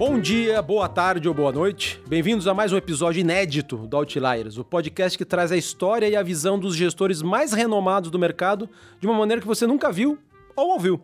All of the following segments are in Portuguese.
Bom dia, boa tarde ou boa noite. Bem-vindos a mais um episódio inédito do Outliers, o podcast que traz a história e a visão dos gestores mais renomados do mercado de uma maneira que você nunca viu ou ouviu.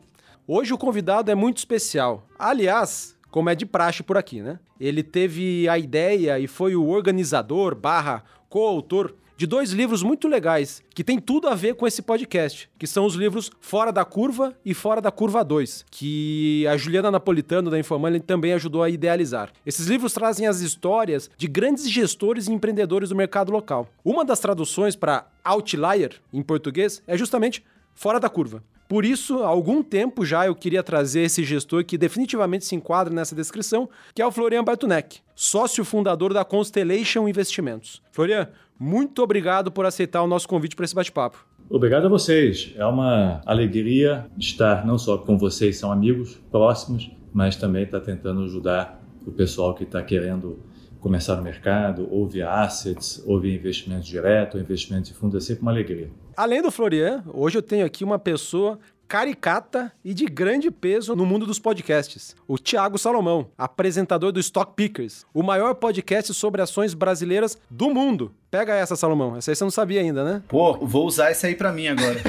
Hoje o convidado é muito especial. Aliás, como é de praxe por aqui, né? Ele teve a ideia e foi o organizador barra coautor de dois livros muito legais que tem tudo a ver com esse podcast, que são os livros Fora da Curva e Fora da Curva 2, que a Juliana Napolitano da Informante também ajudou a idealizar. Esses livros trazem as histórias de grandes gestores e empreendedores do mercado local. Uma das traduções para outlier em português é justamente Fora da Curva. Por isso, há algum tempo já eu queria trazer esse gestor que definitivamente se enquadra nessa descrição, que é o Florian Bartunek, sócio fundador da Constellation Investimentos. Florian, muito obrigado por aceitar o nosso convite para esse bate-papo. Obrigado a vocês. É uma alegria estar não só com vocês, são amigos próximos, mas também estar tá tentando ajudar o pessoal que está querendo começar no mercado, ou via assets, ou via investimento direto, ou investimento de fundo, é sempre uma alegria. Além do Florian, hoje eu tenho aqui uma pessoa caricata e de grande peso no mundo dos podcasts. O Thiago Salomão, apresentador do Stock Pickers, o maior podcast sobre ações brasileiras do mundo. Pega essa, Salomão. Essa aí você não sabia ainda, né? Pô, vou usar essa aí pra mim agora.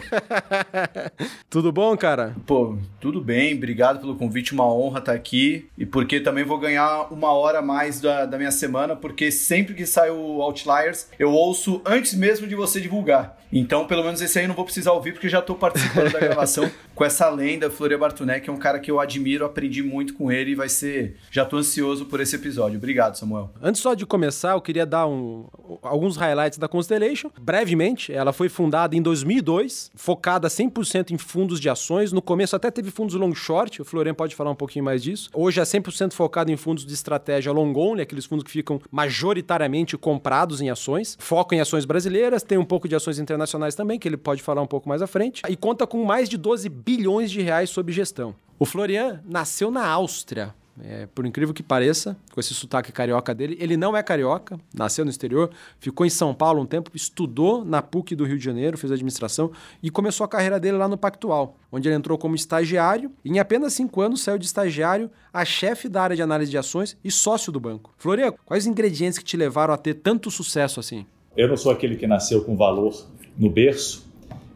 tudo bom, cara? Pô, tudo bem. Obrigado pelo convite. Uma honra estar aqui. E porque também vou ganhar uma hora a mais da, da minha semana, porque sempre que sai o Outliers, eu ouço antes mesmo de você divulgar. Então, pelo menos esse aí eu não vou precisar ouvir, porque já tô participando da gravação com essa lenda, Floria Bartunek, que é um cara que eu admiro, aprendi muito com ele e vai ser. Já tô ansioso por esse episódio. Obrigado, Samuel. Antes só de começar, eu queria dar um, alguns highlights da Constellation. Brevemente, ela foi fundada em 2002, focada 100% em fundos de ações. No começo até teve fundos long short, o Florian pode falar um pouquinho mais disso. Hoje é 100% focado em fundos de estratégia long only, aqueles fundos que ficam majoritariamente comprados em ações. Foco em ações brasileiras, tem um pouco de ações internacionais também, que ele pode falar um pouco mais à frente. E conta com mais de 12 bilhões de reais sob gestão. O Florian nasceu na Áustria, é, por incrível que pareça, com esse sotaque carioca dele, ele não é carioca, nasceu no exterior, ficou em São Paulo um tempo, estudou na PUC do Rio de Janeiro, fez administração e começou a carreira dele lá no Pactual, onde ele entrou como estagiário e em apenas cinco anos saiu de estagiário a chefe da área de análise de ações e sócio do banco. Florian, quais ingredientes que te levaram a ter tanto sucesso assim? Eu não sou aquele que nasceu com valor no berço,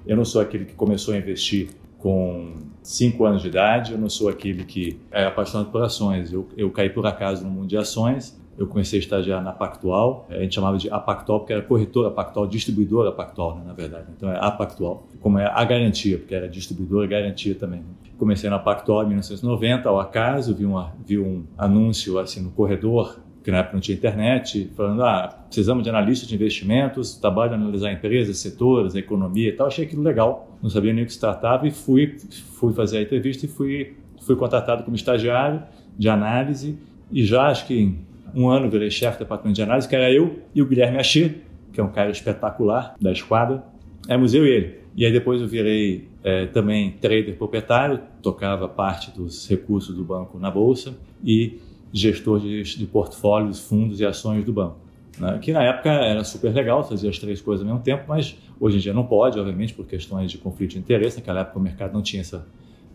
eu não sou aquele que começou a investir com 5 anos de idade, eu não sou aquele que é apaixonado por ações. Eu, eu caí por acaso no mundo de ações. Eu comecei a estagiar na Pactual, a gente chamava de Apactual porque era corretora Pactual, distribuidora Pactual, né, na verdade. Então é Apactual, como é a garantia, porque era distribuidora garantia também. Comecei na Pactual em 1990, ao acaso, vi, uma, vi um anúncio assim no corredor porque na época não tinha internet, falando, ah, precisamos de analistas de investimentos, trabalho de analisar empresas, setores, economia e tal. Achei aquilo legal, não sabia nem o que se tratava e fui, fui fazer a entrevista e fui, fui contratado como estagiário de análise e já acho que um ano virei chefe do departamento de análise, que era eu e o Guilherme Achê, que é um cara espetacular da esquadra, éramos eu e ele. E aí depois eu virei é, também trader proprietário, tocava parte dos recursos do banco na bolsa e gestor de, de portfólios, fundos e ações do banco. Né? Que na época era super legal fazer as três coisas ao mesmo tempo, mas hoje em dia não pode, obviamente, por questões de conflito de interesse. Naquela época o mercado não tinha, essa,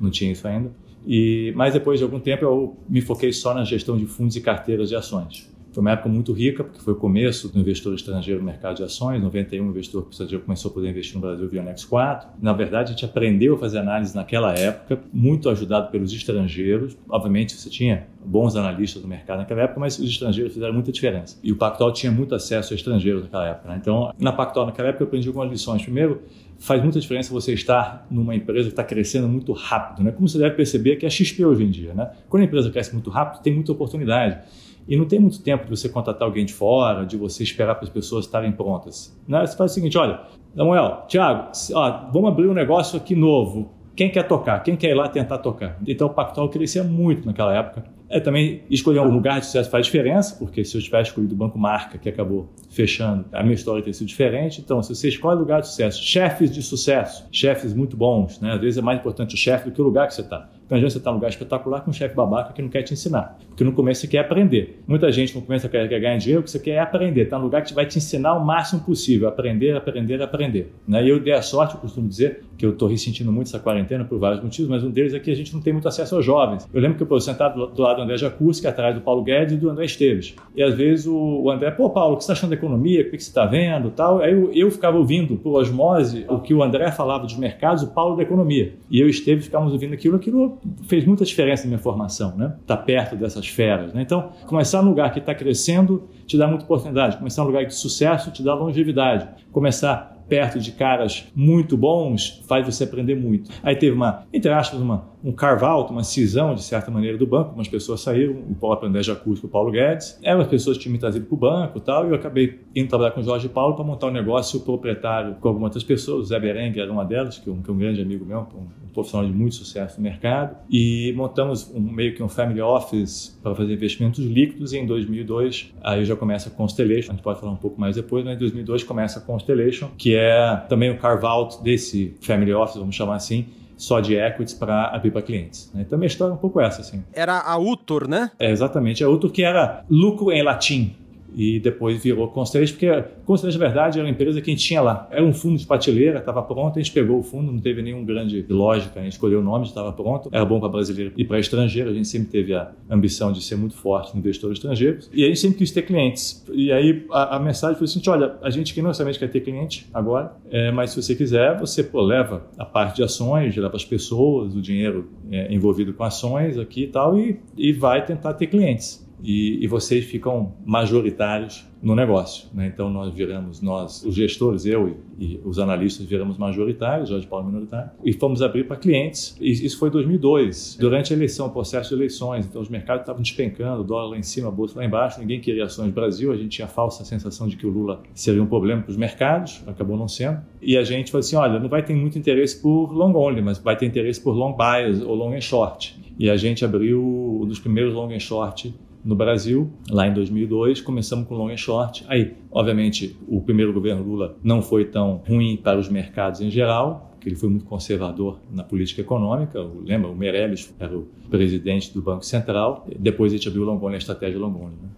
não tinha isso ainda. E, mas depois de algum tempo eu me foquei só na gestão de fundos e carteiras de ações. Foi uma época muito rica, porque foi o começo do investidor estrangeiro no mercado de ações. Em 91, o investidor estrangeiro começou a poder investir no Brasil via Nex 4. Na verdade, a gente aprendeu a fazer análise naquela época, muito ajudado pelos estrangeiros. Obviamente, você tinha bons analistas do mercado naquela época, mas os estrangeiros fizeram muita diferença. E o Pactual tinha muito acesso a estrangeiros naquela época. Né? Então, na Pactual, naquela época, eu aprendi algumas lições. Primeiro, faz muita diferença você estar numa empresa que está crescendo muito rápido. Né? Como você deve perceber que é a XP hoje em dia. Né? Quando a empresa cresce muito rápido, tem muita oportunidade. E não tem muito tempo de você contratar alguém de fora, de você esperar para as pessoas estarem prontas. Né? Você faz o seguinte: olha, Samuel, Thiago, ó, vamos abrir um negócio aqui novo. Quem quer tocar? Quem quer ir lá tentar tocar? Então o Pactual crescia muito naquela época. É também escolher um lugar de sucesso faz diferença, porque se eu tivesse escolhido o Banco Marca, que acabou fechando, a minha história teria sido diferente. Então, se você escolhe lugar de sucesso, chefes de sucesso, chefes muito bons, né? às vezes é mais importante o chefe do que o lugar que você está. Então, adianta você estar num lugar espetacular com um chefe babaca que não quer te ensinar. Porque no começo você quer aprender. Muita gente no começo quer, quer ganhar dinheiro, o que você quer é aprender. Está num lugar que vai te ensinar o máximo possível. Aprender, aprender, aprender. Né? E eu dei a sorte, eu costumo dizer, que eu estou ressentindo muito essa quarentena por vários motivos, mas um deles é que a gente não tem muito acesso aos jovens. Eu lembro que eu estava sentado do lado do André Jacuzzi, atrás do Paulo Guedes e do André Esteves. E às vezes o André, pô, Paulo, o que você está achando da economia? O que você está vendo? Tal. Aí eu, eu ficava ouvindo por osmose o que o André falava dos mercados, o Paulo da economia. E eu e Esteves ficávamos ouvindo aquilo, aquilo fez muita diferença na minha formação, né? Estar tá perto dessas feras. Né? Então, começar num lugar que está crescendo te dá muita oportunidade. Começar num lugar de sucesso te dá longevidade. Começar perto de caras muito bons faz você aprender muito. Aí teve uma, entre aspas, uma, um carve-out, uma cisão, de certa maneira, do banco. Umas pessoas saíram, o Paulo André Jacuzzi com o Paulo Guedes. Eram as pessoas que tinham me trazido para o banco e tal, e eu acabei indo trabalhar com o Jorge Paulo para montar um negócio proprietário com algumas outras pessoas. O Zé Berengue era uma delas, que é um, que é um grande amigo meu, um, um profissional de muito sucesso no mercado. E montamos um, meio que um family office para fazer investimentos líquidos e em 2002, aí já começa a Constellation, a gente pode falar um pouco mais depois, mas em 2002 começa a Constellation, que é também o carve-out desse family office, vamos chamar assim, só de equities para abrir para clientes. Né? Então, minha história é um pouco essa. Assim. Era a Utor, né? É, exatamente. A Utor que era lucro em latim e depois virou Constellation, porque Constellation, na verdade, era uma empresa que a gente tinha lá. Era um fundo de prateleira, estava pronto, a gente pegou o fundo, não teve nenhum grande lógica, a gente escolheu o nome, estava pronto. Era bom para brasileiro e para estrangeiro, a gente sempre teve a ambição de ser muito forte no investidor estrangeiro. E a gente sempre quis ter clientes. E aí a, a mensagem foi assim, olha, a gente que não necessariamente quer ter cliente agora, é, mas se você quiser, você pô, leva a parte de ações, leva as pessoas, o dinheiro é, envolvido com ações aqui e tal, e, e vai tentar ter clientes e, e vocês ficam majoritários no negócio. Né? Então nós viramos, nós, os gestores, eu e, e, os analistas viramos majoritários, Jorge Paulo minoritário, e fomos abrir para clientes. E isso foi em 2002, durante a eleição, o processo de eleições. Então os mercados estavam despencando, dólar lá em cima, a bolsa lá embaixo, ninguém queria ações Brasil, a gente tinha a falsa sensação de que o Lula seria um problema para os mercados, acabou não sendo. E a gente falou assim, olha, não vai ter muito interesse por long only, mas vai ter interesse por long bias ou long and short. E a gente abriu um dos primeiros long and short no Brasil, lá em 2002, começamos com long and short. Aí, obviamente, o primeiro governo Lula não foi tão ruim para os mercados em geral, porque ele foi muito conservador na política econômica. Lembra, o Meirelles era o presidente do Banco Central. Depois a gente abriu o long a estratégia long only. Né?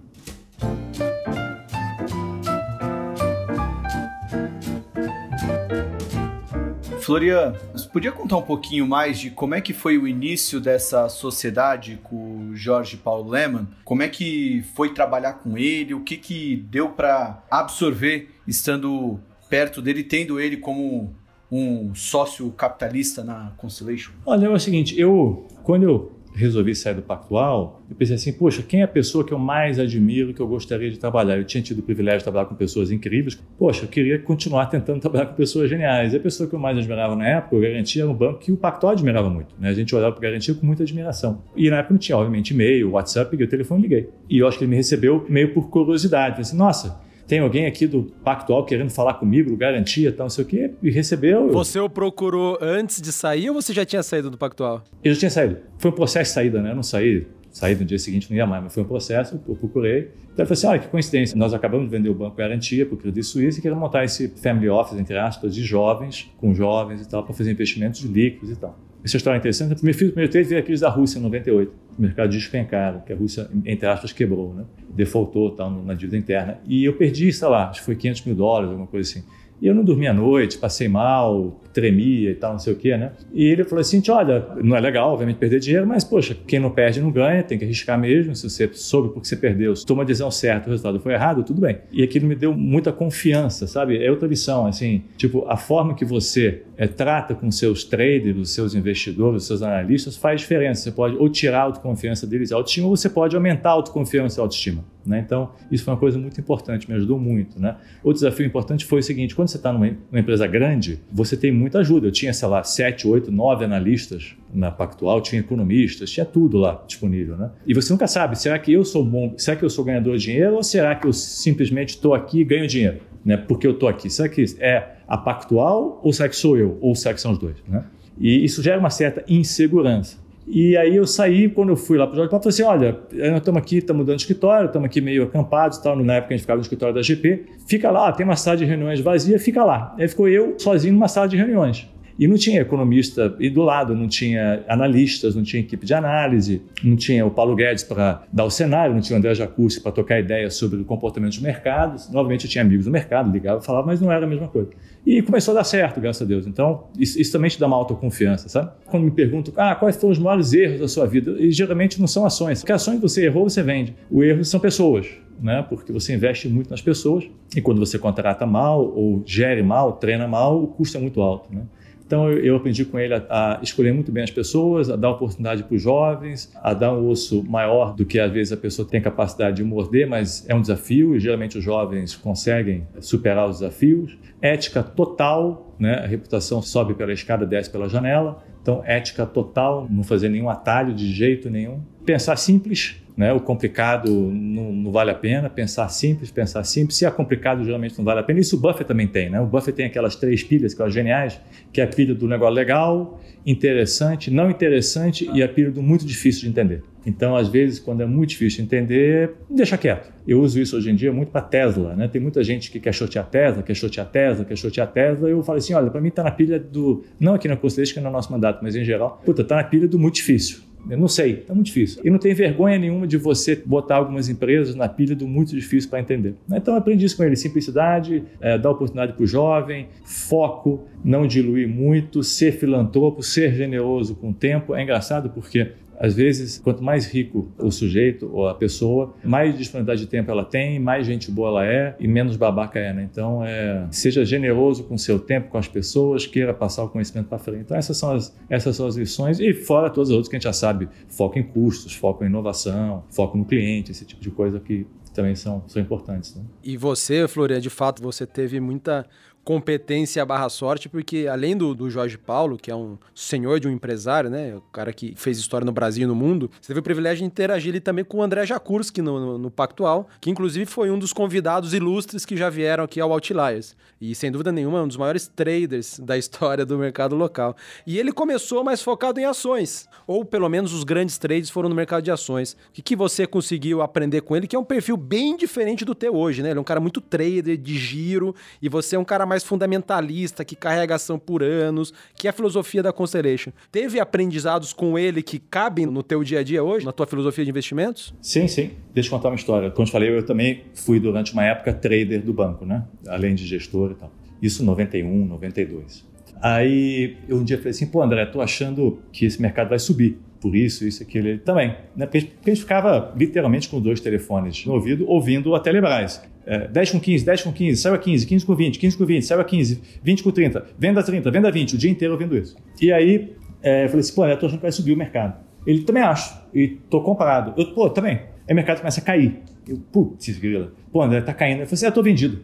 Florian, podia contar um pouquinho mais de como é que foi o início dessa sociedade com o Jorge Paulo Lehmann? Como é que foi trabalhar com ele? O que, que deu para absorver estando perto dele, tendo ele como um sócio capitalista na Constellation? Olha, é o seguinte, eu quando eu resolvi sair do Pactual, eu pensei assim, poxa, quem é a pessoa que eu mais admiro, que eu gostaria de trabalhar? Eu tinha tido o privilégio de trabalhar com pessoas incríveis. Poxa, eu queria continuar tentando trabalhar com pessoas geniais. E a pessoa que eu mais admirava na época, o Garantia, era um banco que o Pactual admirava muito. Né? A gente olhava para o Garantia com muita admiração. E na época não tinha, obviamente, e-mail, WhatsApp, peguei o telefone e liguei. E eu acho que ele me recebeu meio por curiosidade. Falei assim, nossa, tem alguém aqui do Pactual querendo falar comigo, garantia, tal, não sei o quê, e recebeu. Você o procurou antes de sair ou você já tinha saído do Pactual? Eu já tinha saído. Foi um processo de saída, né? Eu não saí, saí no dia seguinte, não ia mais, mas foi um processo, eu procurei. Então eu falei assim, olha, que coincidência, nós acabamos de vender o Banco Garantia para o Credit Suisse e queremos montar esse family office, entre aspas, de jovens, com jovens e tal, para fazer investimentos líquidos e tal. Essa história é interessante. O primeiro, trade veio a crise da Rússia em 98. O mercado despencaram, que a Rússia, entre aspas, quebrou, né? Defaultou tal, na dívida interna. E eu perdi, sei lá, acho que foi 500 mil dólares, alguma coisa assim. E eu não dormia à noite, passei mal, tremia e tal, não sei o quê, né? E ele falou assim: olha, não é legal, obviamente, perder dinheiro, mas, poxa, quem não perde não ganha, tem que arriscar mesmo. Se você soube porque você perdeu, se toma a decisão certa, o resultado foi errado, tudo bem. E aquilo me deu muita confiança, sabe? É outra lição, assim, tipo, a forma que você é, trata com seus traders, os seus investidores, os seus analistas, faz diferença. Você pode ou tirar a autoconfiança deles a autoestima, ou você pode aumentar a autoconfiança e a autoestima. Né? Então, isso foi uma coisa muito importante, me ajudou muito. Né? Outro desafio importante foi o seguinte: quando você está numa, numa, empresa grande, você tem muita ajuda. Eu tinha, sei lá, sete, oito, nove analistas na Pactual, tinha economistas, tinha tudo lá disponível. Né? E você nunca sabe: será que eu sou bom, será que eu sou ganhador de dinheiro ou será que eu simplesmente estou aqui e ganho dinheiro? Né? Porque eu estou aqui. Será que é a Pactual ou será que sou eu? Ou será que são os dois? Né? E isso gera uma certa insegurança. E aí eu saí, quando eu fui lá para o Jorge Paulo, falei assim, olha, nós estamos aqui, estamos de escritório, estamos aqui meio acampados tal, na época a gente ficava no escritório da GP, fica lá, tem uma sala de reuniões vazia, fica lá. Aí ficou eu sozinho numa sala de reuniões. E não tinha economista e do lado, não tinha analistas, não tinha equipe de análise, não tinha o Paulo Guedes para dar o cenário, não tinha o André Jacuzzi para tocar ideias sobre o comportamento dos mercados. Novamente, eu tinha amigos no mercado, ligava, falava, mas não era a mesma coisa. E começou a dar certo, graças a Deus. Então, isso, isso também te dá uma autoconfiança, sabe? Quando me perguntam, ah, quais foram os maiores erros da sua vida? E geralmente não são ações. Porque ações você errou, você vende. O erro são pessoas. Né? Porque você investe muito nas pessoas e quando você contrata mal ou gere mal, treina mal, o custo é muito alto. Né? Então eu aprendi com ele a, a, escolher muito bem as pessoas, a dar oportunidade para os jovens, a dar um osso maior do que às vezes a pessoa tem capacidade de morder, mas é um desafio e geralmente os jovens conseguem superar os desafios. Ética total, né? a reputação sobe pela escada, desce pela janela. Então ética total, não fazer nenhum atalho de jeito nenhum. Pensar simples, né? O complicado não, não, vale a pena, pensar simples, pensar simples. Se é complicado, geralmente não vale a pena. Isso o Buffett também tem, né? O Buffett tem aquelas três pilhas, que são geniais, que é a pilha do negócio legal, interessante, não interessante e a pilha do muito difícil de entender. Então, às vezes, quando é muito difícil de entender, deixa quieto. Eu uso isso hoje em dia muito para Tesla, né? Tem muita gente que quer chotear Tesla, quer chotear Tesla, quer chotear Tesla. Eu falo assim, olha, para mim tá na pilha do, não aqui na Constellation, que é no nosso mandato, mas em geral, puta, tá na pilha do muito difícil. Eu não sei, é muito difícil. E não tem vergonha nenhuma de você botar algumas empresas na pilha do muito difícil para entender. Então aprendi isso com ele: simplicidade, é, dar oportunidade para o jovem, foco, não diluir muito, ser filantropo, ser generoso com o tempo. É engraçado porque às vezes, quanto mais rico o sujeito ou a pessoa, mais disponibilidade de tempo ela tem, mais gente boa ela é e menos babaca é, né? Então, é, seja generoso com o seu tempo, com as pessoas, queira passar o conhecimento para frente. Então, essas são, as, essas são as lições e fora todas as outras que a gente já sabe, foco em custos, foco em inovação, foco no cliente, esse tipo de coisa que também são, são importantes. Né? E você, Florian, de fato, você teve muita competência barra sorte, porque além do, do Jorge Paulo, que é um senhor de um empresário, né? O cara que fez história no Brasil e no mundo, você teve o privilégio de interagir ali também com o André Jakurski no, no, no Pactual, que inclusive foi um dos convidados ilustres que já vieram aqui ao Outliers. E sem dúvida nenhuma, um dos maiores traders da história do mercado local. E ele começou mais focado em ações, ou pelo menos os grandes trades foram no mercado de ações. O que, que você conseguiu aprender com ele, que é um perfil bem diferente do teu hoje, né? Ele é um cara muito trader, de giro, e você é um cara mais mais fundamentalista, que carrega ação por anos, que é a filosofia da Constellation. Teve aprendizados com ele que cabem no teu dia a dia hoje, na tua filosofia de investimentos? Sim, sim. Deixa eu contar uma história. Como eu te falei, eu também fui durante uma época trader do banco, né? Além de gestor e tal. Isso 91, 92. Aí eu um dia falei assim, pô André, tô achando que esse mercado vai subir por isso, isso, aquilo, ele também. Né? Porque a gente ficava literalmente com dois telefones no ouvido, ouvindo a Telebrás. É, 10 com 15, 10 com 15, saiu a 15, 15 com 20, 15 com 20, saiu a 15, 20 com 30, venda 30, venda 20, o dia inteiro ouvindo isso. E aí é, eu falei assim, pô, eu tô achando que vai subir o mercado. Ele também acho, e tô comprado. Eu, pô, também. Aí o mercado começa a cair. Eu, putz, grila. Pô, André, tá caindo. Eu falei assim, ah, tô vendido.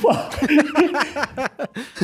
Pô.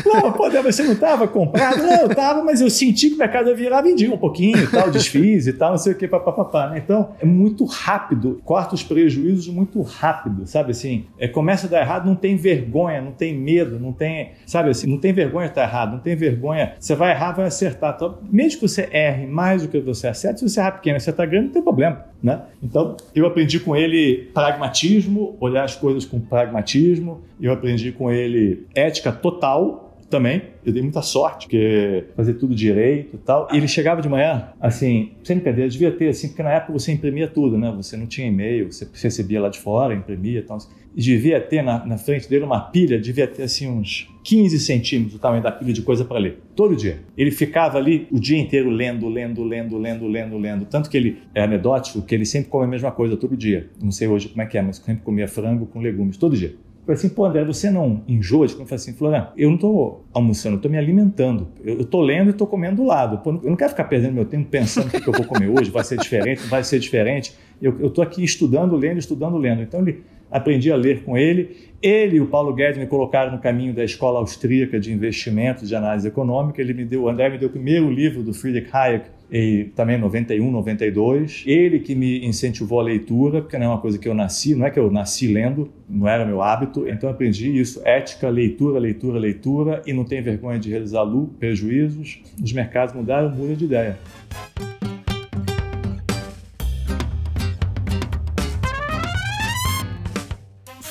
não, pô, você não estava comprado? Não, eu estava, mas eu senti que mercado ia virar, vendi um pouquinho tal, desfiz e tal, não sei o que, papapá. Né? Então, é muito rápido, corta os prejuízos muito rápido, sabe assim? É, começa a dar errado, não tem vergonha, não tem medo, não tem, sabe assim, não tem vergonha de estar errado, não tem vergonha. Você vai errar, vai acertar. Então, mesmo que você erre mais do que você acerta, se você errar pequeno e acertar grande, não tem problema. Né? Então, eu aprendi com ele pragmatismo, olhar as coisas com pragmatismo, eu aprendi com ele ética total também. Eu dei muita sorte, porque fazer tudo direito e tal. E ele chegava de manhã, assim, sem brincadeira, devia ter, assim, porque na época você imprimia tudo, né? Você não tinha e-mail, você recebia lá de fora, imprimia e tal. E devia ter na, na frente dele uma pilha, devia ter, assim, uns 15 centímetros o tamanho da pilha de coisa para ler, todo dia. Ele ficava ali o dia inteiro lendo, lendo, lendo, lendo, lendo, lendo. Tanto que ele é anedótico, que ele sempre come a mesma coisa todo dia. Não sei hoje como é que é, mas sempre comia frango com legumes, todo dia. Falei assim, pô, André, você não enjoa? Eu falei assim, Florian, eu não estou almoçando, eu estou me alimentando. Eu estou lendo e estou comendo do lado. Pô, eu não quero ficar perdendo meu tempo pensando o que, eu vou comer hoje, vai ser diferente, vai ser diferente. Eu estou aqui estudando, lendo, estudando, lendo. Então, ele, aprendi a ler com ele. Ele e o Paulo Guedes me colocaram no caminho da escola austríaca de investimentos, de análise econômica. Ele me deu, o André me deu o primeiro livro do Friedrich Hayek, e também 91, 92. Ele que me incentivou a leitura, porque não é uma coisa que eu nasci, não é que eu nasci lendo, não era meu hábito. Então aprendi isso, ética, leitura, leitura, leitura, e não tem vergonha de realizar lucro, prejuízos. Os mercados mudaram, muda de ideia.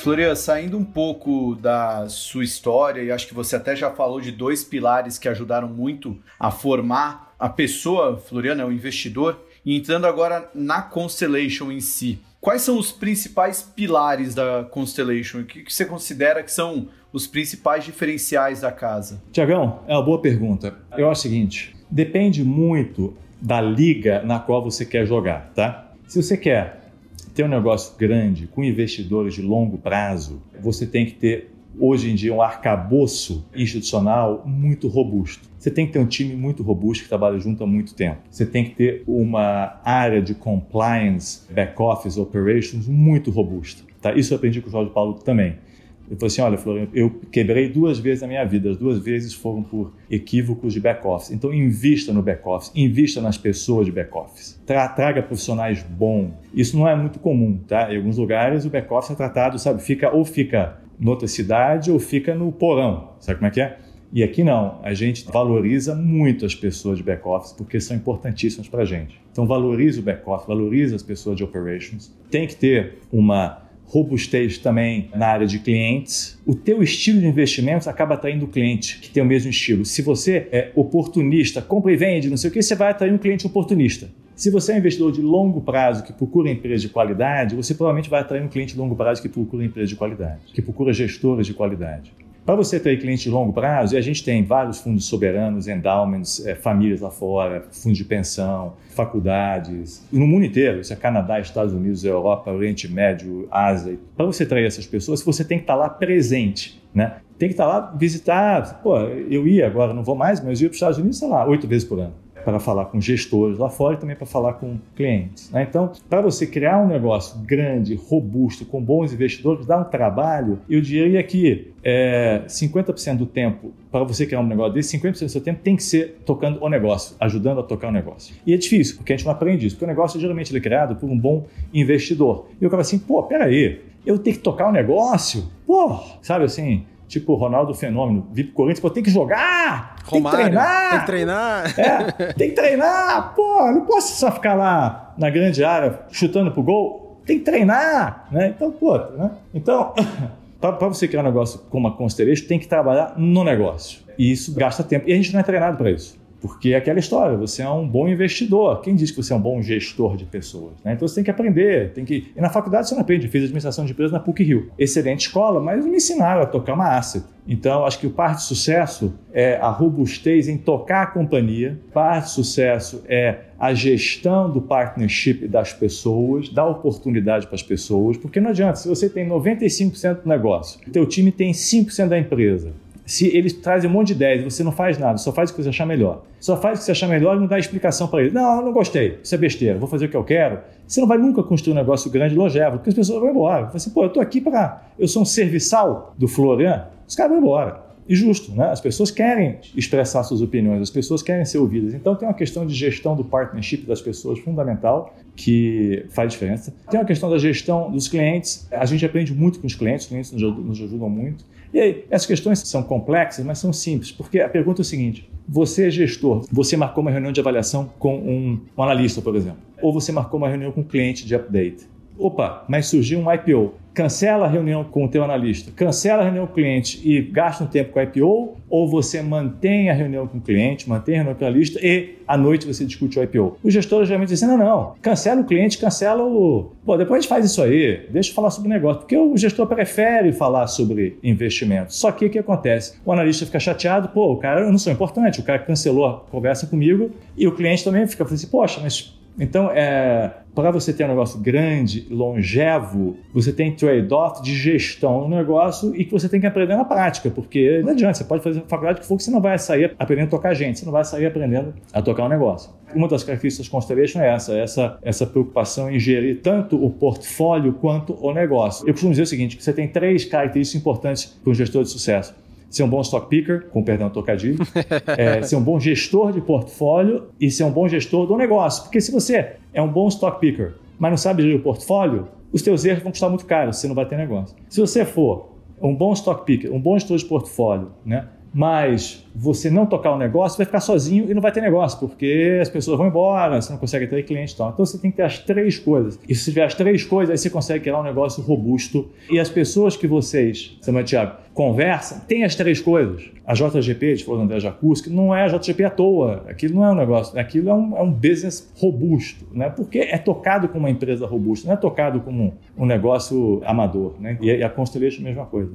Florian, saindo um pouco da sua história, e acho que você até já falou de dois pilares que ajudaram muito a formar a pessoa, Floriano, é o investidor, e entrando agora na Constellation em si. Quais são os principais pilares da Constellation? O que você considera que são os principais diferenciais da casa? Tiagão, é uma boa pergunta. Eu acho o seguinte: depende muito da liga na qual você quer jogar, tá? Se você quer ter um negócio grande com investidores de longo prazo, você tem que ter hoje em dia um arcabouço institucional muito robusto. Você tem que ter um time muito robusto que trabalha junto há muito tempo. Você tem que ter uma área de compliance, back-office, operations muito robusta. Tá? Isso eu aprendi com o Jorge Paulo também. Ele falou assim: olha, Florian, eu quebrei duas vezes na minha vida, as duas vezes foram por equívocos de back-office. Então, invista no back-office, invista nas pessoas de back-office. Tra traga profissionais bons. Isso não é muito comum, tá? Em alguns lugares, o back-office é tratado, sabe, fica ou fica noutra cidade ou fica no porão. Sabe como é que é? E aqui não, a gente valoriza muito as pessoas de back-office porque são importantíssimas para a gente. Então valorize o back-office, valorize as pessoas de operations. Tem que ter uma robustez também na área de clientes. O teu estilo de investimentos acaba atraindo o cliente que tem o mesmo estilo. Se você é oportunista, compra e vende, não sei o que, você vai atrair um cliente oportunista. Se você é um investidor de longo prazo que procura empresas de qualidade, você provavelmente vai atrair um cliente de longo prazo que procura empresas de qualidade, que procura gestores de qualidade. Para você ter cliente de longo prazo, e a gente tem vários fundos soberanos, endowments, é, famílias lá fora, fundos de pensão, faculdades, no mundo inteiro, isso é Canadá, Estados Unidos, Europa, Oriente Médio, Ásia. Para você atrair essas pessoas, você tem que estar lá presente, né? Tem que estar lá visitar. Pô, eu ia agora, não vou mais, mas eu ia para os Estados Unidos, sei lá, oito vezes por ano para falar com gestores lá fora e também para falar com clientes. Né? Então, para você criar um negócio grande, robusto, com bons investidores, dá um trabalho. Eu diria que é, 50% do tempo para você criar um negócio desse, 50% do seu tempo tem que ser tocando o negócio, ajudando a tocar o negócio. E é difícil, porque a gente não aprende isso, porque o negócio geralmente é criado por um bom investidor. E eu falo assim, pô, peraí, eu tenho que tocar o negócio? Pô, sabe assim, tipo Ronaldo Fenômeno, vir pro Corinthians, pô, tem que jogar, Romário, tem que treinar. Tem que treinar. É, tem que treinar, pô, não posso só ficar lá na grande área chutando pro gol, tem que treinar, né? Então, pô, né? Então, para você criar um negócio como a Constellation, tem que trabalhar no negócio. E isso gasta tempo. E a gente não é treinado para isso. Porque é aquela história, você é um bom investidor. Quem diz que você é um bom gestor de pessoas? Né? Então você tem que aprender. Tem que... E na faculdade você não aprende. Eu fiz administração de empresas na PUC Rio. Excelente escola, mas me ensinaram a tocar uma asset. Então, acho que o parte de sucesso é a robustez em tocar a companhia. Parte de sucesso é a gestão do partnership das pessoas, dar oportunidade para as pessoas, porque não adianta, se você tem 95% do negócio, teu time tem 5% da empresa, se eles trazem um monte de ideias e você não faz nada, só faz o que você achar melhor. Só faz o que você achar melhor e não dá explicação para eles. Não, não gostei, isso é besteira, vou fazer o que eu quero. Você não vai nunca construir um negócio grande e longevo, porque as pessoas vão embora. Você assim, pô, eu estou aqui para. Eu sou um serviçal do Florian, os caras vão embora. E justo, né? As pessoas querem expressar suas opiniões, as pessoas querem ser ouvidas. Então tem uma questão de gestão do partnership das pessoas fundamental que faz diferença. Tem uma questão da gestão dos clientes. A gente aprende muito com os clientes, os clientes nos ajudam muito. E aí, essas questões são complexas, mas são simples, porque a pergunta é o seguinte: você é gestor, você marcou uma reunião de avaliação com um, um analista, por exemplo, ou você marcou uma reunião com um cliente de update. Opa, mas surgiu um IPO cancela a reunião com o teu analista, cancela a reunião com o cliente e gasta um tempo com a IPO, ou você mantém a reunião com o cliente, mantém a reunião com o analista e à noite você discute o IPO. Os gestores geralmente dizem, não, não, cancela o cliente, cancela o... Pô, depois a gente faz isso aí, deixa eu falar sobre o negócio, porque o gestor prefere falar sobre investimento. Só que o que acontece? O analista fica chateado, pô, o cara, eu não sou importante, o cara cancelou a conversa comigo e o cliente também fica assim, poxa, mas então, é, para você ter um negócio grande, longevo, você tem trade-off de gestão no negócio e que você tem que aprender na prática, porque não adianta, você pode fazer faculdade que for que você não vai sair aprendendo a tocar gente, você não vai sair aprendendo a tocar um negócio. Uma das características Constellation é essa, essa, essa preocupação em gerir tanto o portfólio quanto o negócio. Eu costumo dizer o seguinte, que você tem três características importantes para um gestor de sucesso ser um bom stock picker, com perdão trocadilho, é, ser um bom gestor de portfólio e ser um bom gestor do negócio. Porque se você é um bom stock picker, mas não sabe gerir o portfólio, os teus erros vão custar muito caro, você não vai ter negócio. Se você for um bom stock picker, um bom gestor de portfólio, né? Mas você não tocar o negócio, vai ficar sozinho e não vai ter negócio, porque as pessoas vão embora, você não consegue ter cliente e tal. Então você tem que ter as três coisas. E se tiver as três coisas, aí você consegue criar um negócio robusto. E as pessoas que vocês, Samuel Thiago, conversam, tem as três coisas. A JGP, de falou André Jacuzzi, não é a JGP à toa. Aquilo não é um negócio, aquilo é um, é um business robusto, né? porque é tocado como uma empresa robusta, não é tocado como um negócio amador. Né? E a Constellation é a mesma coisa.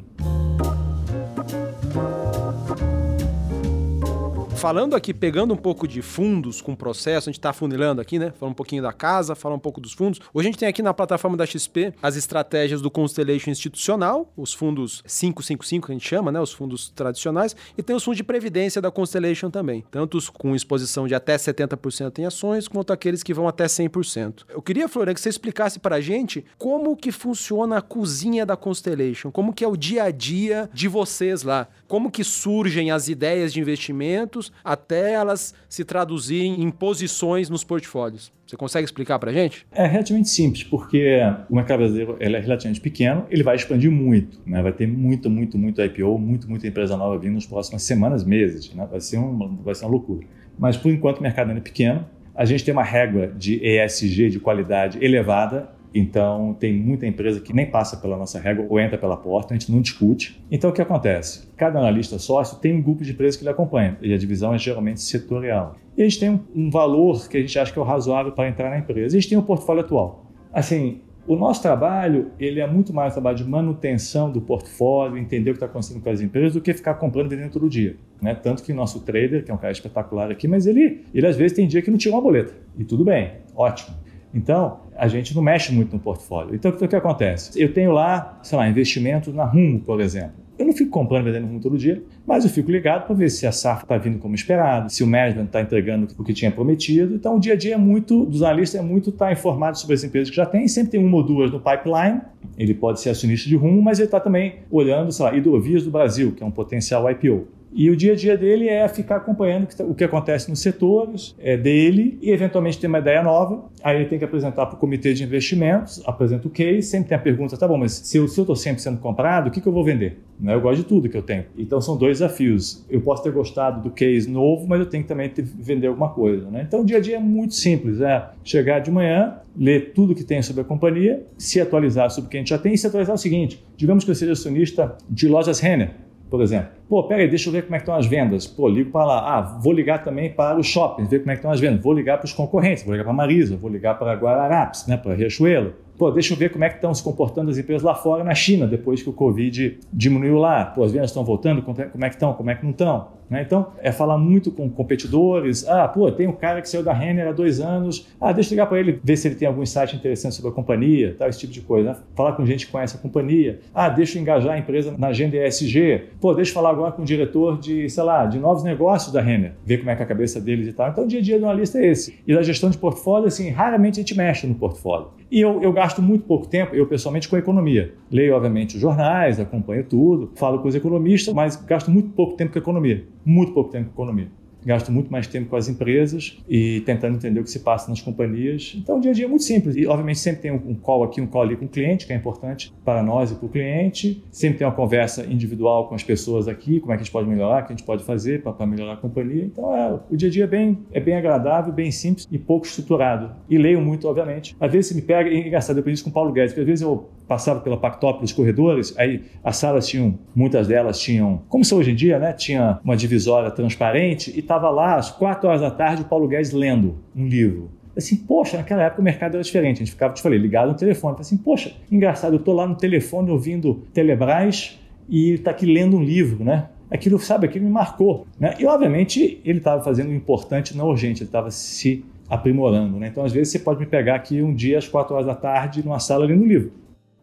Falando aqui, pegando um pouco de fundos com processo, a gente está funilando aqui, né? Falando um pouquinho da casa, falando um pouco dos fundos. Hoje a gente tem aqui na plataforma da XP as estratégias do Constellation institucional, os fundos 555 que a gente chama, né? Os fundos tradicionais, e tem os fundos de previdência da Constellation também. Tanto os com exposição de até 70% em ações, quanto aqueles que vão até 100%. Eu queria, Florian, que você explicasse para a gente como que funciona a cozinha da Constellation, como que é o dia a dia de vocês lá, como que surgem as ideias de investimentos até elas se traduzirem em posições nos portfólios. Você consegue explicar para gente? É relativamente simples, porque o mercado brasileiro é relativamente pequeno, ele vai expandir muito, né? vai ter muito, muito, muito IPO, muito, muita empresa nova vindo nas próximas semanas, meses, né? vai, ser uma, vai ser uma loucura. Mas por enquanto o mercado ainda é pequeno, a gente tem uma régua de ESG de qualidade elevada então, tem muita empresa que nem passa pela nossa régua ou entra pela porta, a gente não discute. Então, o que acontece? Cada analista sócio tem um grupo de empresas que ele acompanha, e a divisão é geralmente setorial. E a gente tem um, um valor que a gente acha que é o razoável para entrar na empresa. A gente tem um portfólio atual. Assim, o nosso trabalho ele é muito mais trabalho de manutenção do portfólio, entender o que está acontecendo com as empresas, do que ficar comprando e vendendo todo dia. Né? Tanto que o nosso trader, que é um cara espetacular aqui, mas ele, ele às vezes tem dia que não tira uma boleta. E tudo bem, ótimo. Então, a gente não mexe muito no portfólio. Então, o que acontece? Eu tenho lá, sei lá, investimentos na Rumo, por exemplo. Eu não fico comprando e vendendo rumo todo dia, mas eu fico ligado para ver se a safra está vindo como esperado, se o management está entregando o que tinha prometido. Então, o dia a dia é muito, dos analistas, é muito estar tá informado sobre as empresas que já tem. Sempre tem uma ou duas no pipeline. Ele pode ser acionista de rumo, mas ele está também olhando, sei lá, hidrovias do Brasil, que é um potencial IPO. E o dia a dia dele é ficar acompanhando o que acontece nos setores é, dele e, eventualmente, ter uma ideia nova. Aí ele tem que apresentar para o comitê de investimentos, apresenta o case, sempre tem a pergunta: tá bom, mas se eu estou sempre sendo comprado, o que, que eu vou vender? Né? Eu gosto de tudo que eu tenho. Então são dois desafios. Eu posso ter gostado do case novo, mas eu tenho que também ter, vender alguma coisa. Né? Então o dia a dia é muito simples: é chegar de manhã, ler tudo que tem sobre a companhia, se atualizar sobre o que a gente já tem e se atualizar o seguinte: digamos que eu seja acionista de lojas Renner por exemplo. Pô, peraí, deixa eu ver como é que estão as vendas. Pô, ligo para lá. Ah, vou ligar também para os shoppings, ver como é que estão as vendas. Vou ligar para os concorrentes, vou ligar para a Marisa, vou ligar para Guararapes, né, para Riachuelo pô, deixa eu ver como é que estão se comportando as empresas lá fora na China, depois que o Covid diminuiu lá. Pô, as vendas estão voltando, como é que estão, como é que não estão? Né? Então, é falar muito com competidores. Ah, pô, tem um cara que saiu da Renner há dois anos. Ah, deixa eu ligar para ele, ver se ele tem algum insight interessante sobre a companhia, tal, esse tipo de coisa. Né? Falar com gente que conhece a companhia. Ah, deixa eu engajar a empresa na agenda ESG. Pô, deixa eu falar agora com o diretor de, sei lá, de novos negócios da Renner, ver como é que é a cabeça deles e tal. Então, o dia a dia de uma lista é esse. E da gestão de portfólio, assim, raramente a gente mexe no portfólio. E eu, eu gasto muito pouco tempo, eu pessoalmente, com economia. Leio, obviamente, os jornais, acompanho tudo, falo com os economistas, mas gasto muito pouco tempo com economia. Muito pouco tempo com economia gasto muito mais tempo com as empresas e tentando entender o que se passa nas companhias. Então, o dia a dia é muito simples. E, obviamente, sempre tem um call aqui, um call ali com o cliente, que é importante para nós e para o cliente. Sempre tem uma conversa individual com as pessoas aqui, como é que a gente pode melhorar, o que a gente pode fazer para melhorar a companhia. Então, é, o dia a dia é bem, é bem agradável, bem simples e pouco estruturado. E leio muito, obviamente. Às vezes, se me pega, é engraçado, eu aprendi isso com o Paulo Guedes, porque às vezes eu passava pela Pactop, pelos corredores, aí as salas tinham, muitas delas tinham, como são hoje em dia, né? Tinha uma divisória transparente e estava lá às quatro horas da tarde o Paulo Guedes lendo um livro. Assim, poxa, naquela época o mercado era diferente. A gente ficava, te falei, ligado no telefone. Assim, poxa, engraçado, eu estou lá no telefone ouvindo Telebrás e está aqui lendo um livro, né? Aquilo, sabe, aquilo me marcou. Né? E, obviamente, ele estava fazendo o importante, não urgente, ele estava se aprimorando. Né? Então, às vezes, você pode me pegar aqui um dia às quatro horas da tarde numa sala lendo um livro.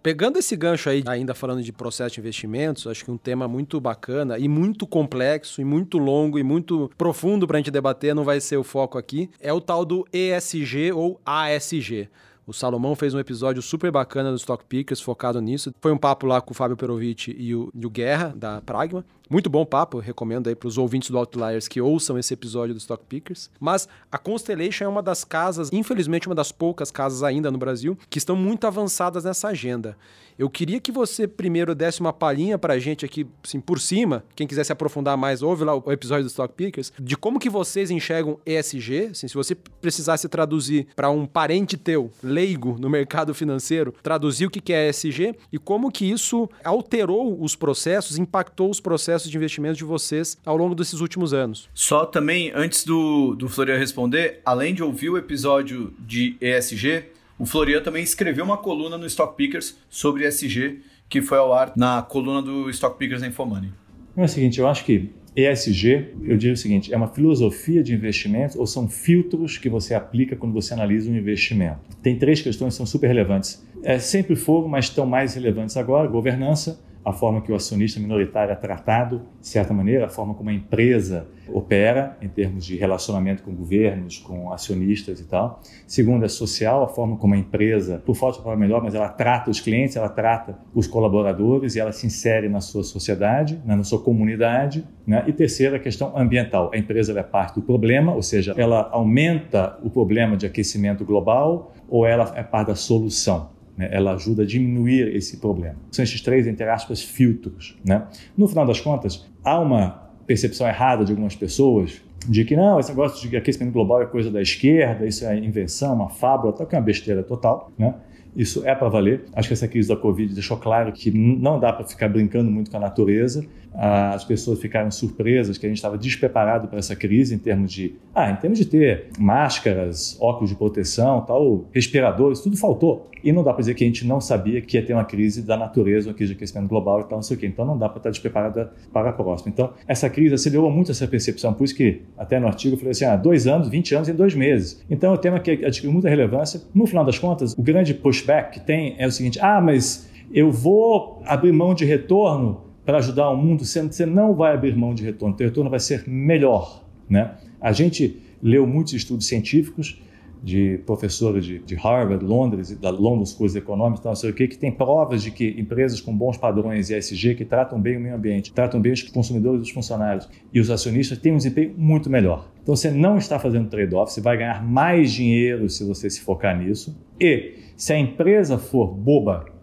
Pegando esse gancho aí, ainda falando de processo de investimentos, acho que um tema muito bacana e muito complexo, e muito longo e muito profundo para a gente debater, não vai ser o foco aqui, é o tal do ESG ou ASG. O Salomão fez um episódio super bacana do Stock Pickers focado nisso. Foi um papo lá com o Fábio Perovic e o, e o Guerra, da Pragma. Muito bom papo, recomendo aí para os ouvintes do Outliers que ouçam esse episódio do Stock Pickers. Mas a Constellation é uma das casas, infelizmente uma das poucas casas ainda no Brasil, que estão muito avançadas nessa agenda. Eu queria que você primeiro desse uma palhinha para a gente aqui, assim, por cima, quem quiser se aprofundar mais, ouve lá o episódio do Stock Pickers, de como que vocês enxergam ESG, assim, se você precisasse traduzir para um parente teu, leigo no mercado financeiro, traduzir o que é ESG e como que isso alterou os processos, impactou os processos de investimento de vocês ao longo desses últimos anos. Só também, antes do, do Florian responder, além de ouvir o episódio de ESG, o Florian também escreveu uma coluna no Stock Pickers sobre ESG, que foi ao ar na coluna do Stock Pickers na Infomoney. É o seguinte, eu acho que ESG, eu diria o seguinte, é uma filosofia de investimento ou são filtros que você aplica quando você analisa um investimento? Tem três questões que são super relevantes. É, sempre foram, mas estão mais relevantes agora: governança, a forma que o acionista minoritário é tratado, de certa maneira, a forma como a empresa opera em termos de relacionamento com governos, com acionistas e tal. Segundo, é social, a forma como a empresa, por falta de palavra melhor, mas ela trata os clientes, ela trata os colaboradores e ela se insere na sua sociedade, né, na sua comunidade. Né? E terceiro, a questão ambiental. A empresa é parte do problema, ou seja, ela aumenta o problema de aquecimento global ou ela é parte da solução. Né? Ela ajuda a diminuir esse problema. São esses três, entre aspas, filtros. Né? No final das contas, há uma percepção errada de algumas pessoas de que não, esse negócio de aquecimento global é coisa da esquerda, isso é invenção, uma fábula, tal, que é uma besteira total. Né? Isso é para valer. Acho que essa crise da Covid deixou claro que não dá para ficar brincando muito com a natureza. As pessoas ficaram surpresas que a gente estava despreparado para essa crise em termos de, ah, em termos de ter máscaras, óculos de proteção, tal, respiradores, tudo faltou. E não dá para dizer que a gente não sabia que ia ter uma crise da natureza, uma crise de aquecimento global e tal, não sei o quê. Então não dá para estar despreparada para a próxima. Então essa crise acelerou muito essa percepção. Por isso que até no artigo eu falei assim, ah, dois anos, 20 anos em dois meses. Então é um tema que adquiriu muita relevância. No final das contas, o grande pushback que tem é o seguinte, ah, mas eu vou abrir mão de retorno para ajudar o mundo, sendo que você não vai abrir mão de retorno, o retorno vai ser melhor. Né? A gente leu muitos estudos científicos de professores de, de, Harvard, Londres, da London School of Economics, não sei o que, que tem provas de que empresas com bons padrões ESG, que tratam bem o meio ambiente, tratam bem os consumidores os funcionários e os acionistas, têm um desempenho muito melhor. Então você não está fazendo trade-off, você vai ganhar mais dinheiro se você se focar nisso. E se a empresa for boba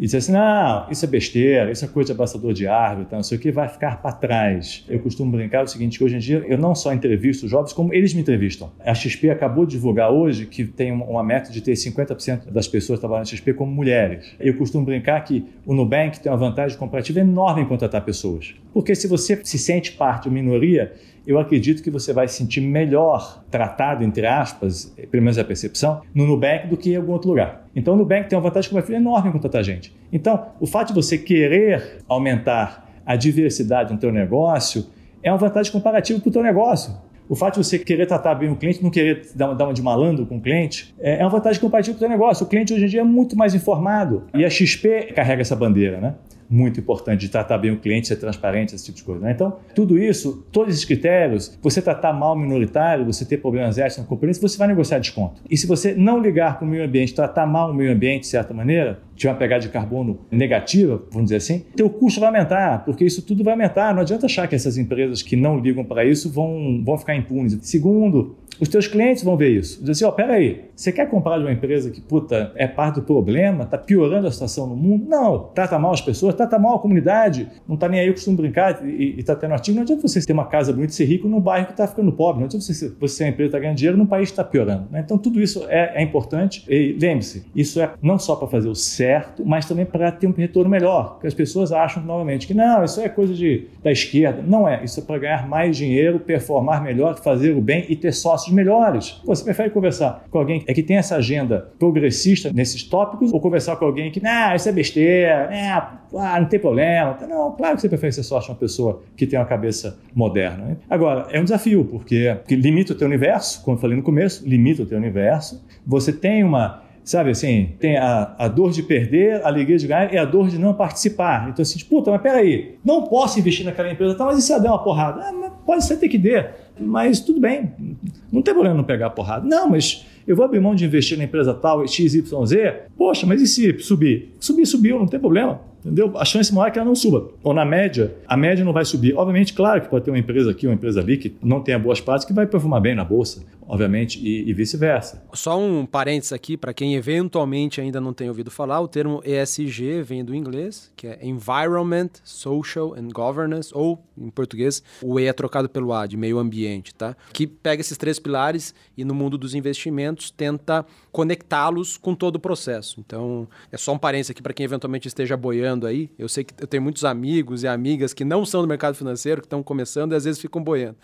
e dizer assim, não, isso é besteira, isso é coisa de abraçador de árvore, tá, não sei o que, vai ficar para trás. Eu costumo brincar o seguinte, que hoje em dia eu não só entrevisto jovens, como eles me entrevistam. A XP acabou de divulgar hoje que tem uma meta de ter 50% das pessoas trabalhando na XP como mulheres. Eu costumo brincar que o Nubank tem uma vantagem comparativa enorme em contratar pessoas. Porque se você se sente parte de uma minoria, eu acredito que você vai se sentir melhor tratado, entre aspas, pelo menos a percepção, no Nubank do que em algum outro lugar. Então o Nubank tem uma vantagem como enorme em contratar gente. Então, o fato de você querer aumentar a diversidade no teu negócio é uma vantagem comparativa para o teu negócio. O fato de você querer tratar bem o cliente, não querer dar uma, de malandro com o cliente, é, é uma vantagem comparativa para o teu negócio. O cliente hoje em dia é muito mais informado. E a XP carrega essa bandeira, né? Muito importante de tratar bem o cliente, ser transparente, esse tipo de coisa. Né? Então, tudo isso, todos esses critérios, você tratar mal o minoritário, você ter problemas éticos na concorrência, você vai negociar desconto. E se você não ligar para o meio ambiente, tratar mal o meio ambiente de certa maneira, tiver uma pegada de carbono negativa, vamos dizer assim, teu custo vai aumentar, porque isso tudo vai aumentar. Não adianta achar que essas empresas que não ligam para isso vão, vão ficar impunes. Segundo, os teus clientes vão ver isso. Dizer assim, ó, oh, peraí, você quer comprar de uma empresa que, puta, é parte do problema, tá piorando a situação no mundo? Não, trata mal as pessoas, trata mal a comunidade, não tá nem aí, eu costumo brincar e, e tá tendo artigo, não adianta você ter uma casa bonita e ser rico num bairro que tá ficando pobre, não adianta você, você ser uma empresa que tá ganhando dinheiro num país que está piorando. Né? Então tudo isso é, é importante e lembre-se, isso é não só para fazer o certo, mas também para ter um retorno melhor, porque as pessoas acham novamente que não, isso é coisa de, da esquerda. Não é, isso é para ganhar mais dinheiro, performar melhor, fazer o bem e ter sócios melhores. Você prefere conversar com alguém é que tem essa agenda progressista nesses tópicos ou conversar com alguém que, não, isso é besteira, né, ah, não tem problema. Não, claro que você prefere ser sócio de uma pessoa que tem uma cabeça moderna. Né? Agora, é um desafio, porque, porque limita o teu universo, como eu falei no começo, limita o teu universo. Você tem uma Sabe assim, tem a, a dor de perder, a alegria de ganhar e a dor de não participar. Então, assim, tipo, puta, mas peraí, não posso investir naquela empresa, tá, mas se ela der uma porrada? Ah, pode ser ter que der, mas tudo bem, não tem problema não pegar porrada. Não, mas eu vou abrir mão de investir na empresa tal, XYZ, poxa, mas e se subir? Subir, subiu, não tem problema. entendeu? A chance maior é que ela não suba. Ou na média, a média não vai subir. Obviamente, claro que pode ter uma empresa aqui, uma empresa ali que não tenha boas práticas que vai performar bem na bolsa, obviamente, e, e vice-versa. Só um parênteses aqui, para quem eventualmente ainda não tem ouvido falar, o termo ESG vem do inglês, que é Environment, Social and Governance, ou em português, o E é trocado pelo A, de meio ambiente, tá? Que pega esses três pilares e no mundo dos investimentos tenta conectá-los com todo o processo. Então, é só um parênteses aqui para quem eventualmente esteja boiando aí. Eu sei que eu tenho muitos amigos e amigas que não são do mercado financeiro, que estão começando e às vezes ficam boiando.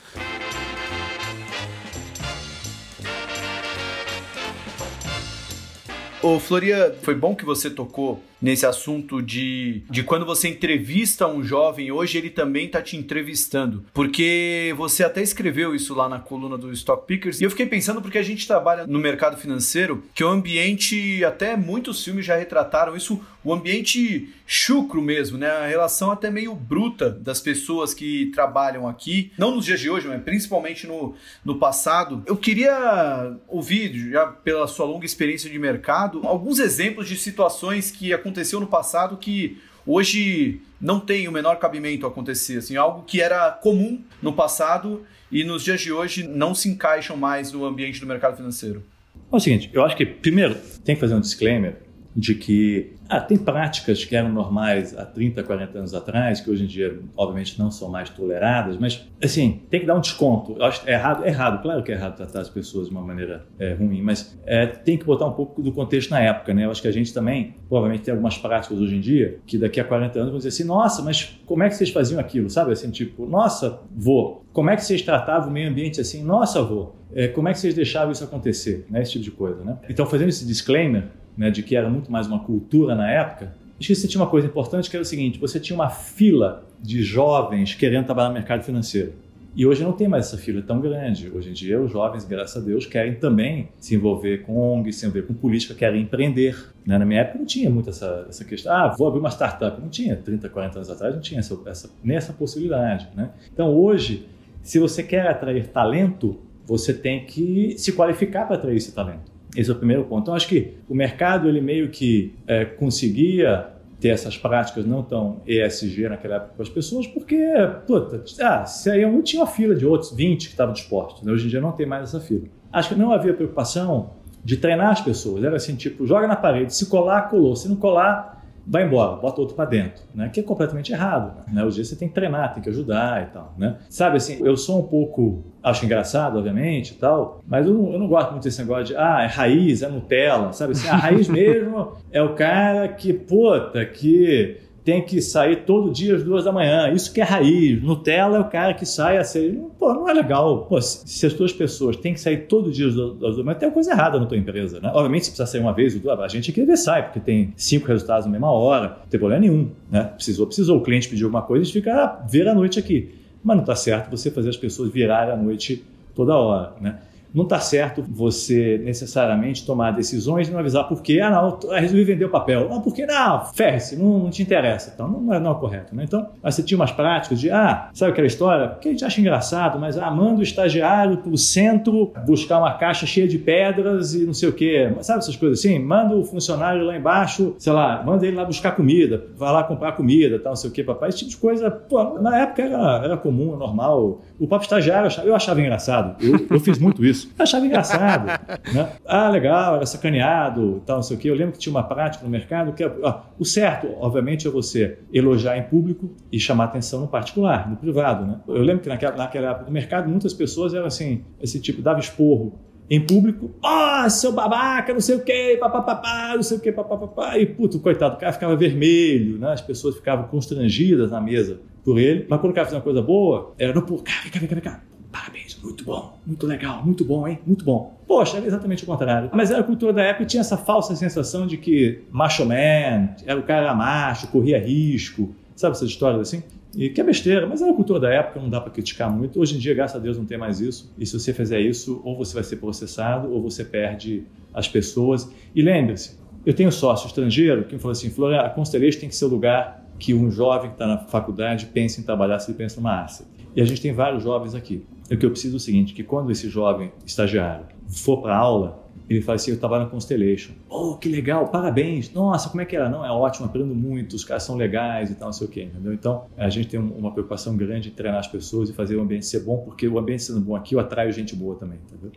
Ô, Floria, foi bom que você tocou nesse assunto de, de quando você entrevista um jovem, hoje ele também está te entrevistando. Porque você até escreveu isso lá na coluna do Stock Pickers. E eu fiquei pensando porque a gente trabalha no mercado financeiro, que o ambiente, até muitos filmes já retrataram isso, o ambiente chucro mesmo, né? A relação até meio bruta das pessoas que trabalham aqui, não nos dias de hoje, mas principalmente no, no passado. Eu queria ouvir, já pela sua longa experiência de mercado, alguns exemplos de situações que aconteceram aconteceu no passado que hoje não tem o menor cabimento acontecer, assim, algo que era comum no passado e nos dias de hoje não se encaixam mais no ambiente do mercado financeiro. É o seguinte, eu acho que primeiro tem que fazer um disclaimer de que ah, tem práticas que eram normais há 30, 40 anos atrás, que hoje em dia, obviamente, não são mais toleradas, mas, assim, tem que dar um desconto. É errado, é errado, claro que é errado tratar as pessoas de uma maneira é, ruim, mas é, tem que botar um pouco do contexto na época, né? Eu acho que a gente também, provavelmente, tem algumas práticas hoje em dia que daqui a 40 anos vão dizer assim: nossa, mas como é que vocês faziam aquilo, sabe? Assim, tipo, nossa, vô, como é que vocês tratavam o meio ambiente assim? Nossa, vô, é, como é que vocês deixavam isso acontecer? Né? Esse tipo de coisa, né? Então, fazendo esse disclaimer, né, de que era muito mais uma cultura na época, acho que uma coisa importante que era o seguinte: você tinha uma fila de jovens querendo trabalhar no mercado financeiro. E hoje não tem mais essa fila tão grande. Hoje em dia, os jovens, graças a Deus, querem também se envolver com ONG, se envolver com política, querem empreender. Né? Na minha época não tinha muito essa, essa questão. Ah, vou abrir uma startup. Não tinha. 30, 40 anos atrás não tinha essa, essa, nem essa possibilidade. Né? Então, hoje, se você quer atrair talento, você tem que se qualificar para atrair esse talento. Esse é o primeiro ponto. Então, acho que o mercado ele meio que é, conseguia ter essas práticas não tão ESG naquela época com as pessoas, porque, puta, ah, se aí um tinha uma fila de outros 20 que estavam dispostos. Né? Hoje em dia não tem mais essa fila. Acho que não havia preocupação de treinar as pessoas. Era assim, tipo, joga na parede, se colar, colou. Se não colar, vai embora, bota outro para dentro, né? Que é completamente errado, né? Hoje você tem que treinar, tem que ajudar e tal, né? Sabe assim, eu sou um pouco, acho engraçado, obviamente e tal, mas eu não, eu não gosto muito desse negócio de, ah, é raiz, é Nutella, sabe assim, a raiz mesmo é o cara que, puta, que tem que sair todo dia às duas da manhã. Isso que é raiz. Nutella é o cara que sai às seis. Pô, não é legal. Pô, se as duas pessoas têm que sair todo dia às duas da manhã, tem coisa errada na tua empresa, né? Obviamente, se precisar sair uma vez, a gente aqui ver sai, porque tem cinco resultados na mesma hora, não tem problema nenhum, né? Precisou, precisou. O cliente pediu alguma coisa, a gente fica, ah, ver a noite aqui. Mas não está certo você fazer as pessoas virarem a noite toda hora, né? Não está certo você necessariamente tomar decisões e não avisar por quê. Ah, não, resolvi vender o papel. Não, porque não, ferre-se, não, não, te interessa. Então, não é, não é correto. Né? Então, você tinha umas práticas de, ah, sabe aquela história? Que a gente acha engraçado, mas ah, manda o estagiário para o centro buscar uma caixa cheia de pedras e não sei o quê. Sabe essas coisas assim? Manda o funcionário lá embaixo, sei lá, manda ele lá buscar comida, vai lá comprar comida, tal, não sei o quê, papai. Esse tipo de coisa, pô, na época era, era comum, normal. O próprio estagiário, eu achava engraçado. Eu, eu fiz muito isso. Eu achava engraçado. né? Ah, legal, era sacaneado, tal, não sei o quê. Eu lembro que tinha uma prática no mercado que ó, o certo, obviamente, é você elogiar em público e chamar atenção no particular, no privado. Né? Eu lembro que naquela, naquela época do mercado, muitas pessoas eram assim, esse tipo, dava esporro em público, ó, oh, seu babaca, não sei o quê, papapá, não sei o quê, papapá, e puto, coitado, o cara ficava vermelho, né? as pessoas ficavam constrangidas na mesa por ele, mas quando o cara fazia uma coisa boa, era, no pô, cara, vem cá, vem cá, vem cá, Parabéns, muito bom, muito legal, muito bom, hein? Muito bom. Poxa, era exatamente o contrário. Mas era a cultura da época tinha essa falsa sensação de que macho man, era o cara macho, corria risco, sabe essas histórias assim? E que é besteira, mas era a cultura da época, não dá para criticar muito. Hoje em dia, graças a Deus, não tem mais isso. E se você fizer isso, ou você vai ser processado, ou você perde as pessoas. E lembre-se, eu tenho sócio estrangeiro que me falou assim, Flora, a Constellation tem que ser o lugar que um jovem que está na faculdade pense em trabalhar se ele pensa numa asset. E a gente tem vários jovens aqui. O que eu preciso é o seguinte, que quando esse jovem estagiário for para aula, Ele fala assim: eu estava na Constellation. Oh, que legal, parabéns. Nossa, como é que era? Não, é ótimo, aprendo muito, os caras são legais e tal, não sei o quê, entendeu? Então, a gente tem uma preocupação grande em treinar as pessoas e fazer o ambiente ser bom, porque o ambiente sendo bom aqui, eu atraio gente boa também, entendeu?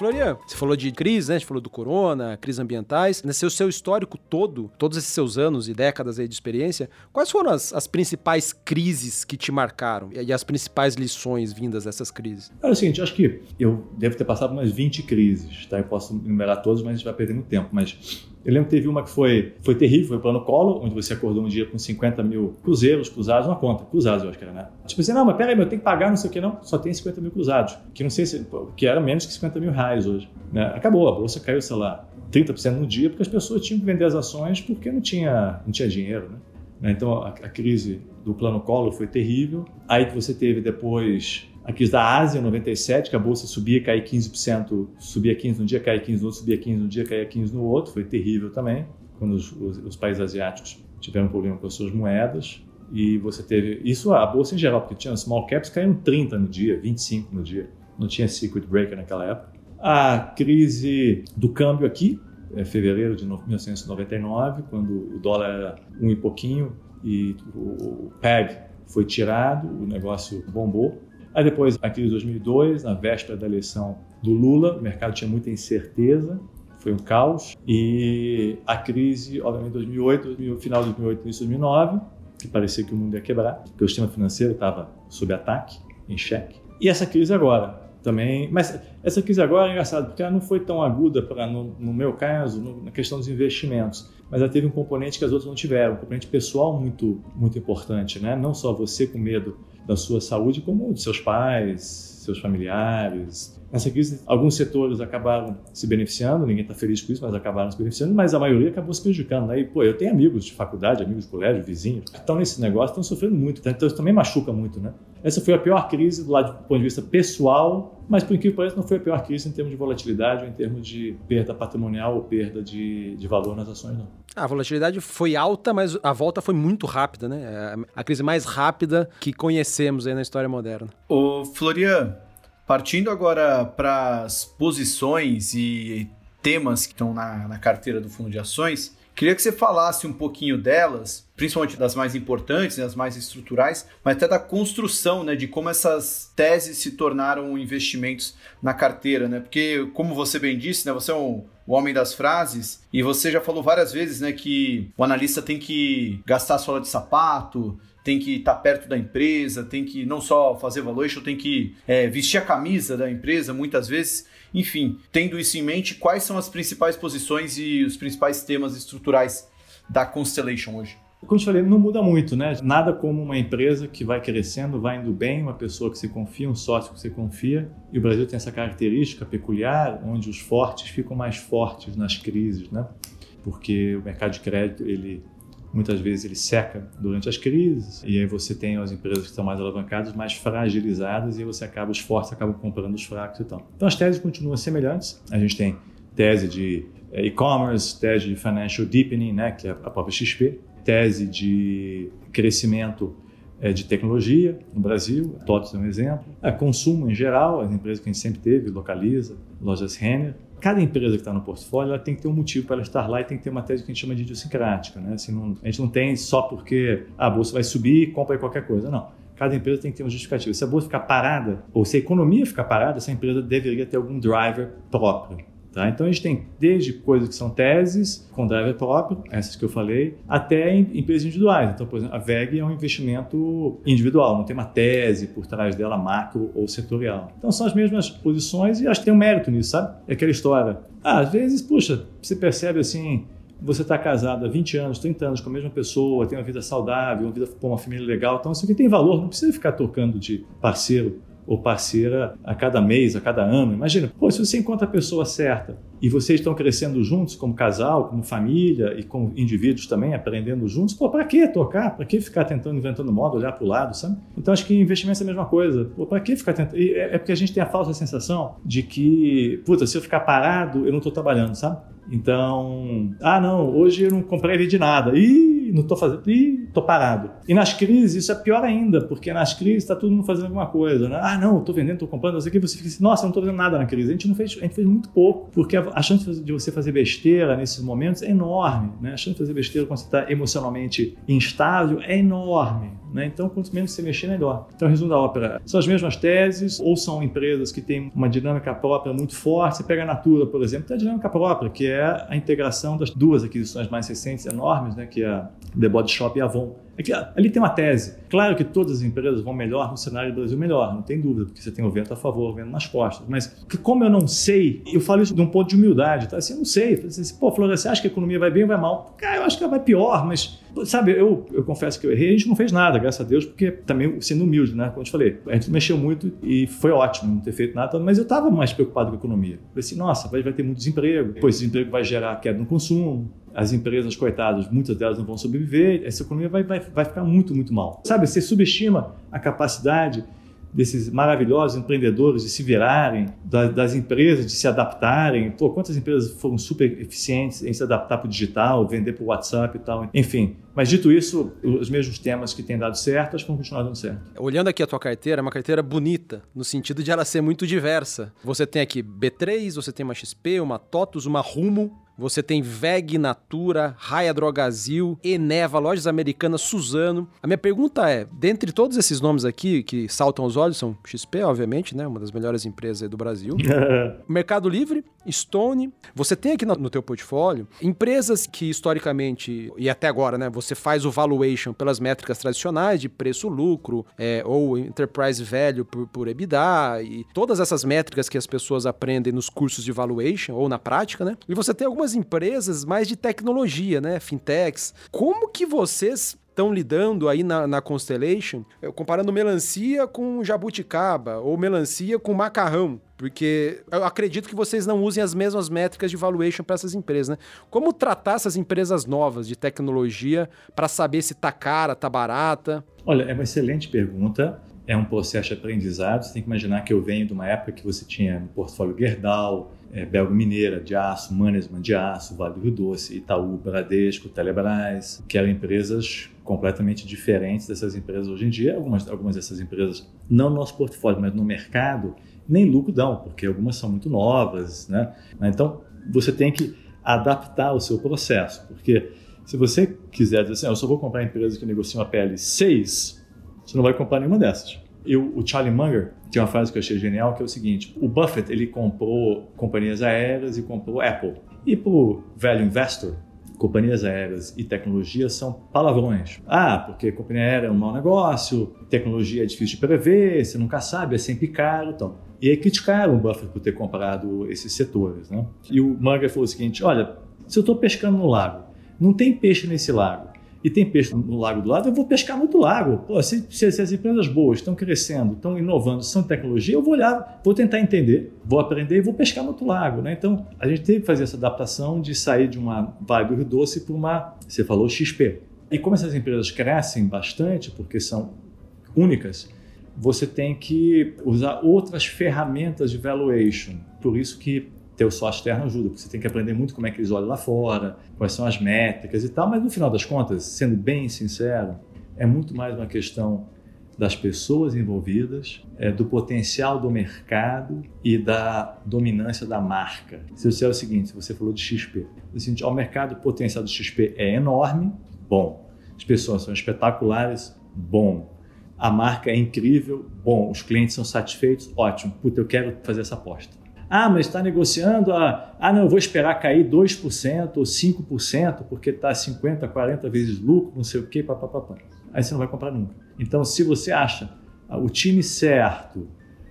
Florian, você falou de crise, né? A gente falou do corona, crises ambientais. Nesse seu histórico todo, todos esses seus anos e décadas aí de experiência, quais foram as, as principais crises que te marcaram e as principais lições vindas dessas crises? É o seguinte, acho que eu devo ter passado umas 20 crises, tá? Eu posso enumerar todas, mas a gente vai perder muito tempo. Mas eu lembro que teve uma que foi, foi terrível, foi o plano Collor, onde você acordou um dia com 50 mil cruzeiros cruzados, uma conta, cruzados eu acho que era, né? Tipo assim, não, mas peraí, eu tenho que pagar não sei o que, não, só tem 50 mil cruzados, que não sei se, que era menos que 50 mil reais hoje. Né? Acabou, a bolsa caiu, sei lá, 30% no dia, porque as pessoas tinham que vender as ações porque não tinha, não tinha dinheiro, né? Então a, a crise do plano Collor foi terrível. Aí que você teve depois a crise da Ásia, em 97, que a bolsa subia, caía 15%, subia 15% no dia, caía 15% no outro, subia 15% no dia, caía 15% no outro. Foi terrível também, quando os, os, os países asiáticos tiveram problema com as suas moedas. E você teve isso a bolsa em geral, porque tinha small caps caindo 30 no dia, 25 no dia. Não tinha circuit breaker naquela época. A crise do câmbio aqui, é fevereiro de 1999, quando o dólar era um e pouquinho e o PEG foi tirado, o negócio bombou. Aí depois, a crise de 2002, na véspera da eleição do Lula, o mercado tinha muita incerteza, foi um caos. E a crise, obviamente, 2008, final de 2008, início de 2009, que parecia que o mundo ia quebrar, porque o sistema financeiro estava sob ataque, em xeque. E essa crise agora, também. Mas essa crise agora é engraçada, porque ela não foi tão aguda, no, no, meu caso, no, na questão dos investimentos, mas ela teve um componente que as outras não tiveram, um componente pessoal muito, muito importante, né? Não só você com medo da sua saúde, como de seus pais, seus familiares. Nessa crise, alguns setores acabaram se beneficiando, ninguém está feliz com isso, mas acabaram se beneficiando, mas a maioria acabou se prejudicando. Né? E, pô, eu tenho amigos de faculdade, amigos de colégio, vizinhos, que estão nesse negócio, estão sofrendo muito, então isso também machuca muito, né? Essa foi a pior crise do lado do ponto de vista pessoal, mas por incrível que pareça, não foi a pior crise em termos de volatilidade ou em termos de perda patrimonial ou perda de, de valor nas ações, não. A volatilidade foi alta, mas a volta foi muito rápida, né? É a crise mais rápida que conhecemos aí na história moderna. Ô, Florian, partindo agora para as posições e temas que estão na, na carteira do fundo de ações, Queria que você falasse um pouquinho delas, principalmente das mais importantes, né, as mais estruturais, mas até da construção, né, de como essas teses se tornaram investimentos na carteira, né? Porque, como você bem disse, né, você é um, o homem das frases e você já falou várias vezes, né, que o analista tem que gastar a sola de sapato, tem que estar tá perto da empresa, tem que não só fazer valuation, tem que é, vestir a camisa da empresa muitas vezes. Enfim, tendo isso em mente, quais são as principais posições e os principais temas estruturais da Constellation hoje? Como eu te falei, não muda muito, né? Nada como uma empresa que vai crescendo, vai indo bem, uma pessoa que você confia, um sócio que você confia. E o Brasil tem essa característica peculiar, onde os fortes ficam mais fortes nas crises, né? Porque o mercado de crédito, ele muitas vezes ele seca durante as crises e aí você tem as empresas que estão mais alavancadas, mais fragilizadas e aí você acaba os fortes acabam comprando os fracos e tal. Então as teses continuam semelhantes. A gente tem tese de eh, e-commerce, tese de financial deepening, né, que é a própria XP, tese de crescimento eh, de tecnologia no Brasil, a TOTS é um exemplo, a consumo em geral, as empresas que a gente sempre teve, Localiza, Lojas Renner, cada empresa que está no portfólio ela tem que ter um motivo para ela estar lá e tem que ter uma tese que a gente chama de idiosincrática. Né? Assim, não, a gente não tem só porque ah, a bolsa vai subir, compra qualquer coisa. Não. Cada empresa tem que ter uma justificativa. Se a bolsa ficar parada, ou se a economia ficar parada, essa empresa deveria ter algum driver próprio. Tá? Então a gente tem desde coisas que são teses com driver próprio, essas que eu falei, até empresas individuais. Então, por exemplo, a VEG é um investimento individual, não tem uma tese por trás dela macro ou setorial. Então são as mesmas posições e acho que tem um mérito nisso, sabe? É aquela história. Ah, às vezes, puxa, você percebe assim, você está casado há 20 anos, 30 anos com a mesma pessoa, tem uma vida saudável, uma vida com uma família legal, então isso aqui tem valor, não precisa ficar tocando de parceiro ou parceira a cada mês, a cada ano. Imagina, pô, se você encontra a pessoa certa e vocês estão crescendo juntos como casal, como família e como indivíduos também, aprendendo juntos, pô, para que tocar? Para que ficar tentando, inventando moda, olhar para o lado, sabe? Então acho que investimento é a mesma coisa. Pô, para que ficar tentando? É, é porque a gente tem a falsa sensação de que, puta, se eu ficar parado, eu não estou trabalhando, sabe? Então, ah, não, hoje eu não comprei de nada. Ih, não estou fazendo, ih, estou parado. E nas crises isso é pior ainda, porque nas crises está todo mundo fazendo alguma coisa, né? Ah, não, estou vendendo, estou comprando, não sei o que, você fica assim, nossa, eu não estou fazendo nada na crise. A gente não fez, a gente fez muito pouco, porque a chance de você fazer besteira nesses momentos é enorme, né? A chance de fazer besteira quando você está emocionalmente instável é enorme. Né? Então, quanto menos você mexer, melhor. Então, resumo da ópera: são as mesmas teses, ou são empresas que têm uma dinâmica própria muito forte. Você pega a Natura, por exemplo, tem a dinâmica própria, que é a integração das duas aquisições mais recentes, enormes, né? que é a The Body Shop e a Avon. É ali tem uma tese. Claro que todas as empresas vão melhor no cenário do Brasil melhor, não tem dúvida, porque você tem o vento a favor, o vento nas costas. Mas como eu não sei, eu falo isso de um ponto de humildade, tá? Assim, eu não sei. Assim, Pô, Flora, você acha que a economia vai bem ou vai mal? Cara, eu acho que ela vai pior, mas sabe, eu, eu confesso que eu errei, a gente não fez nada, graças a Deus, porque também sendo humilde, né? Como eu te falei, a gente mexeu muito e foi ótimo não ter feito nada, mas eu estava mais preocupado com a economia. Eu falei assim, nossa, vai, vai ter muito desemprego, esse desemprego vai gerar queda no consumo, as empresas, coitadas, muitas delas não vão sobreviver, essa economia vai, vai, vai ficar muito, muito mal. Sabe, você subestima a capacidade desses maravilhosos empreendedores de se virarem, das, das, empresas de se adaptarem. Pô, quantas empresas foram super eficientes em se adaptar para o digital, vender para o WhatsApp e tal. Enfim, mas dito isso, os mesmos temas que têm dado certo, acho que vão continuar dando certo. Olhando aqui a tua carteira, é uma carteira bonita, no sentido de ela ser muito diversa. Você tem aqui B3, você tem uma XP, uma TOTUS, uma Rumo, você tem VEG, Natura, Raia Drogazil, Eneva, Lojas Americanas, Suzano. A minha pergunta é, dentre todos esses nomes aqui que saltam aos olhos, são XP, obviamente, né? Uma das melhores empresas do Brasil. Mercado Livre, Stone. Você tem aqui no, teu portfólio empresas que historicamente, e até agora, né? Você faz o valuation pelas métricas tradicionais de preço-lucro, é, ou enterprise value por, por EBITDA, e todas essas métricas que as pessoas aprendem nos cursos de valuation, ou na prática, né? E você tem algumas empresas mais de tecnologia, né? Fintechs. Como que vocês estão lidando aí na, na, Constellation, comparando melancia com jabuticaba ou melancia com macarrão? Porque eu acredito que vocês não usem as mesmas métricas de valuation para essas empresas, né? Como tratar essas empresas novas de tecnologia para saber se tá cara, tá barata? Olha, é uma excelente pergunta. É um processo de aprendizado. Você tem que imaginar que eu venho de uma época que você tinha no portfólio Gerdau, é, Belga Mineira de aço, Mannesmann de aço, Vale do Rio Doce, Itaú, Bradesco, Telebrás, que eram empresas completamente diferentes dessas empresas hoje em dia. Algumas, algumas dessas empresas, não no nosso portfólio, mas no mercado, nem lucro dão, porque algumas são muito novas. Né? Então, você tem que adaptar o seu processo, porque se você quiser dizer assim, ah, eu só vou comprar empresas que negociam a PL6, você não vai comprar nenhuma dessas. Eu, o Charlie Munger tinha uma frase que eu achei genial, que é o seguinte: o Buffett ele comprou companhias aéreas e comprou Apple. E para o velho investor, companhias aéreas e tecnologia são palavrões. Ah, porque companhia aérea é um mau negócio, tecnologia é difícil de prever, você nunca sabe, é sempre caro. Então. E aí criticaram o Buffett por ter comprado esses setores. Né? E o Munger falou o seguinte: olha, se eu estou pescando no lago, não tem peixe nesse lago e tem peixe no lago do lado, eu vou pescar muito lago. Pô, se, se, se, as empresas boas estão crescendo, estão inovando, são tecnologia, eu vou olhar, vou tentar entender, vou aprender e vou pescar no outro lago. Né? Então, a gente teve que fazer essa adaptação de sair de uma vibe Rio Doce para uma, você falou, XP. E como essas empresas crescem bastante, porque são únicas, você tem que usar outras ferramentas de valuation. Por isso que ter o sócio externo ajuda, porque você tem que aprender muito como é que eles olham lá fora, quais são as métricas e tal, mas no final das contas, sendo bem sincero, é muito mais uma questão das pessoas envolvidas, é, do potencial do mercado e da dominância da marca. Se você é o seguinte, você falou de XP, o seguinte, o mercado potencial do XP é enorme, bom. As pessoas são espetaculares, bom. A marca é incrível, bom. Os clientes são satisfeitos, ótimo. Puta, eu quero fazer essa aposta. Ah, mas está negociando a. Ah, não, eu vou esperar cair 2% ou 5%, porque está 50, 40 vezes lucro, não sei o quê, papapá. Aí você não vai comprar nunca. Então, se você acha o time certo,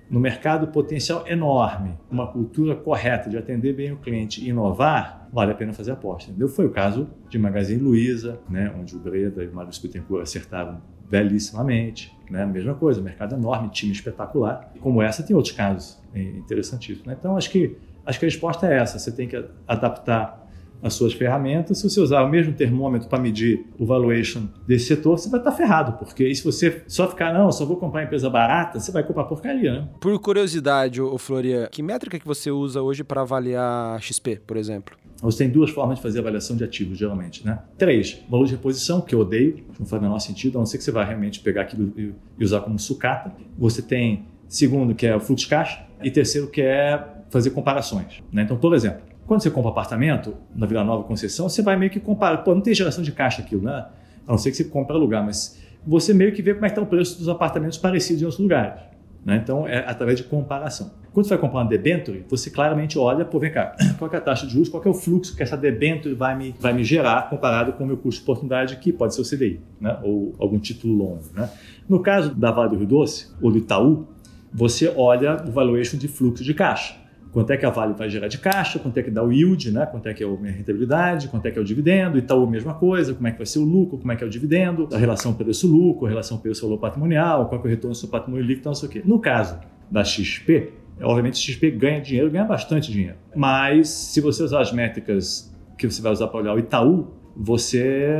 no mercado potencial enorme, uma cultura correta de atender bem o cliente e inovar, vale a pena fazer aposta. Entendeu? Foi o caso de Magazine Luiza, né, onde o Breda e o Mário Bittencourt acertaram belíssimamente. Né? Mesma coisa, mercado enorme, time espetacular. Como essa, tem outros casos interessantíssimos. Né? Então, acho que, acho que a resposta é essa. Você tem que adaptar as suas ferramentas. Se você usar o mesmo termômetro para medir o valuation desse setor, você vai estar tá ferrado, porque se você só ficar, não, só vou comprar empresa barata, você vai comprar porcaria, né? Por curiosidade, o Floria, que métrica que você usa hoje para avaliar XP, por exemplo? Você tem duas formas de fazer avaliação de ativos, geralmente. Né? Três, valor de reposição, que eu odeio, não faz o menor sentido, a não ser que você vai realmente pegar aquilo e usar como sucata. Você tem segundo, que é o fluxo de caixa, e terceiro, que é fazer comparações. Né? Então, por exemplo, quando você compra apartamento na Vila Nova Conceição, você vai meio que comparar. Pô, não tem geração de caixa aquilo, né? A não ser que você compre lugar, mas você meio que vê como é que está o preço dos apartamentos parecidos em outros lugares. Né? Então, é através de comparação. Quando você vai comprar uma debenture, você claramente olha, pô, vem cá, qual é a taxa de juros, qual é o fluxo que essa debenture vai me, vai me gerar comparado com o meu custo de oportunidade, que pode ser o CDI, né? ou algum título longo. Né? No caso da Vale do Rio Doce, ou do Itaú, você olha o valuation de fluxo de caixa quanto é que a Vale vai gerar de caixa, quanto é que dá o yield, né? quanto é que é a rentabilidade, quanto é que é o dividendo, Itaú a mesma coisa, como é que vai ser o lucro, como é que é o dividendo, a relação preço-lucro, a relação preço-valor patrimonial, qual é o retorno do seu patrimônio líquido, não sei o quê. No caso da XP, obviamente a XP ganha dinheiro, ganha bastante dinheiro, mas se você usar as métricas que você vai usar para olhar o Itaú, você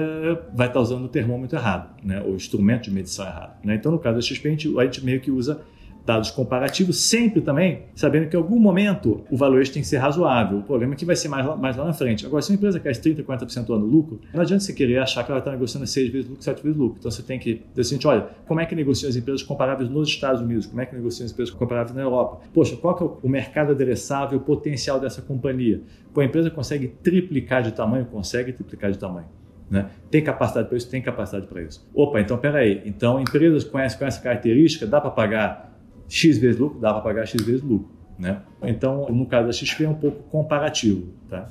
vai estar usando o termômetro errado, né? o instrumento de medição errado. Né? Então, no caso da XP, a gente, a gente meio que usa dados comparativos, sempre também sabendo que em algum momento o valuation tem que ser razoável. O problema é que vai ser mais, mais lá na frente. Agora, se uma empresa cresce 30%, 40% ano lucro, não adianta você querer achar que ela está negociando 6 vezes lucro, 7 vezes lucro. Então você tem que dizer assim, olha, como é que negociam as empresas comparáveis nos Estados Unidos? Como é que negociam as empresas comparáveis na Europa? Poxa, qual que é o mercado adereçável, potencial dessa companhia? Pô, a empresa consegue triplicar de tamanho? Consegue triplicar de tamanho. Né? Tem capacidade para isso? Tem capacidade para isso. Opa, então peraí. Então, empresas com essa, com essa característica, dá para pagar X vezes lucro, dá para pagar X vezes lucro. Né? Então, no caso da XP, é um pouco comparativo. Tá?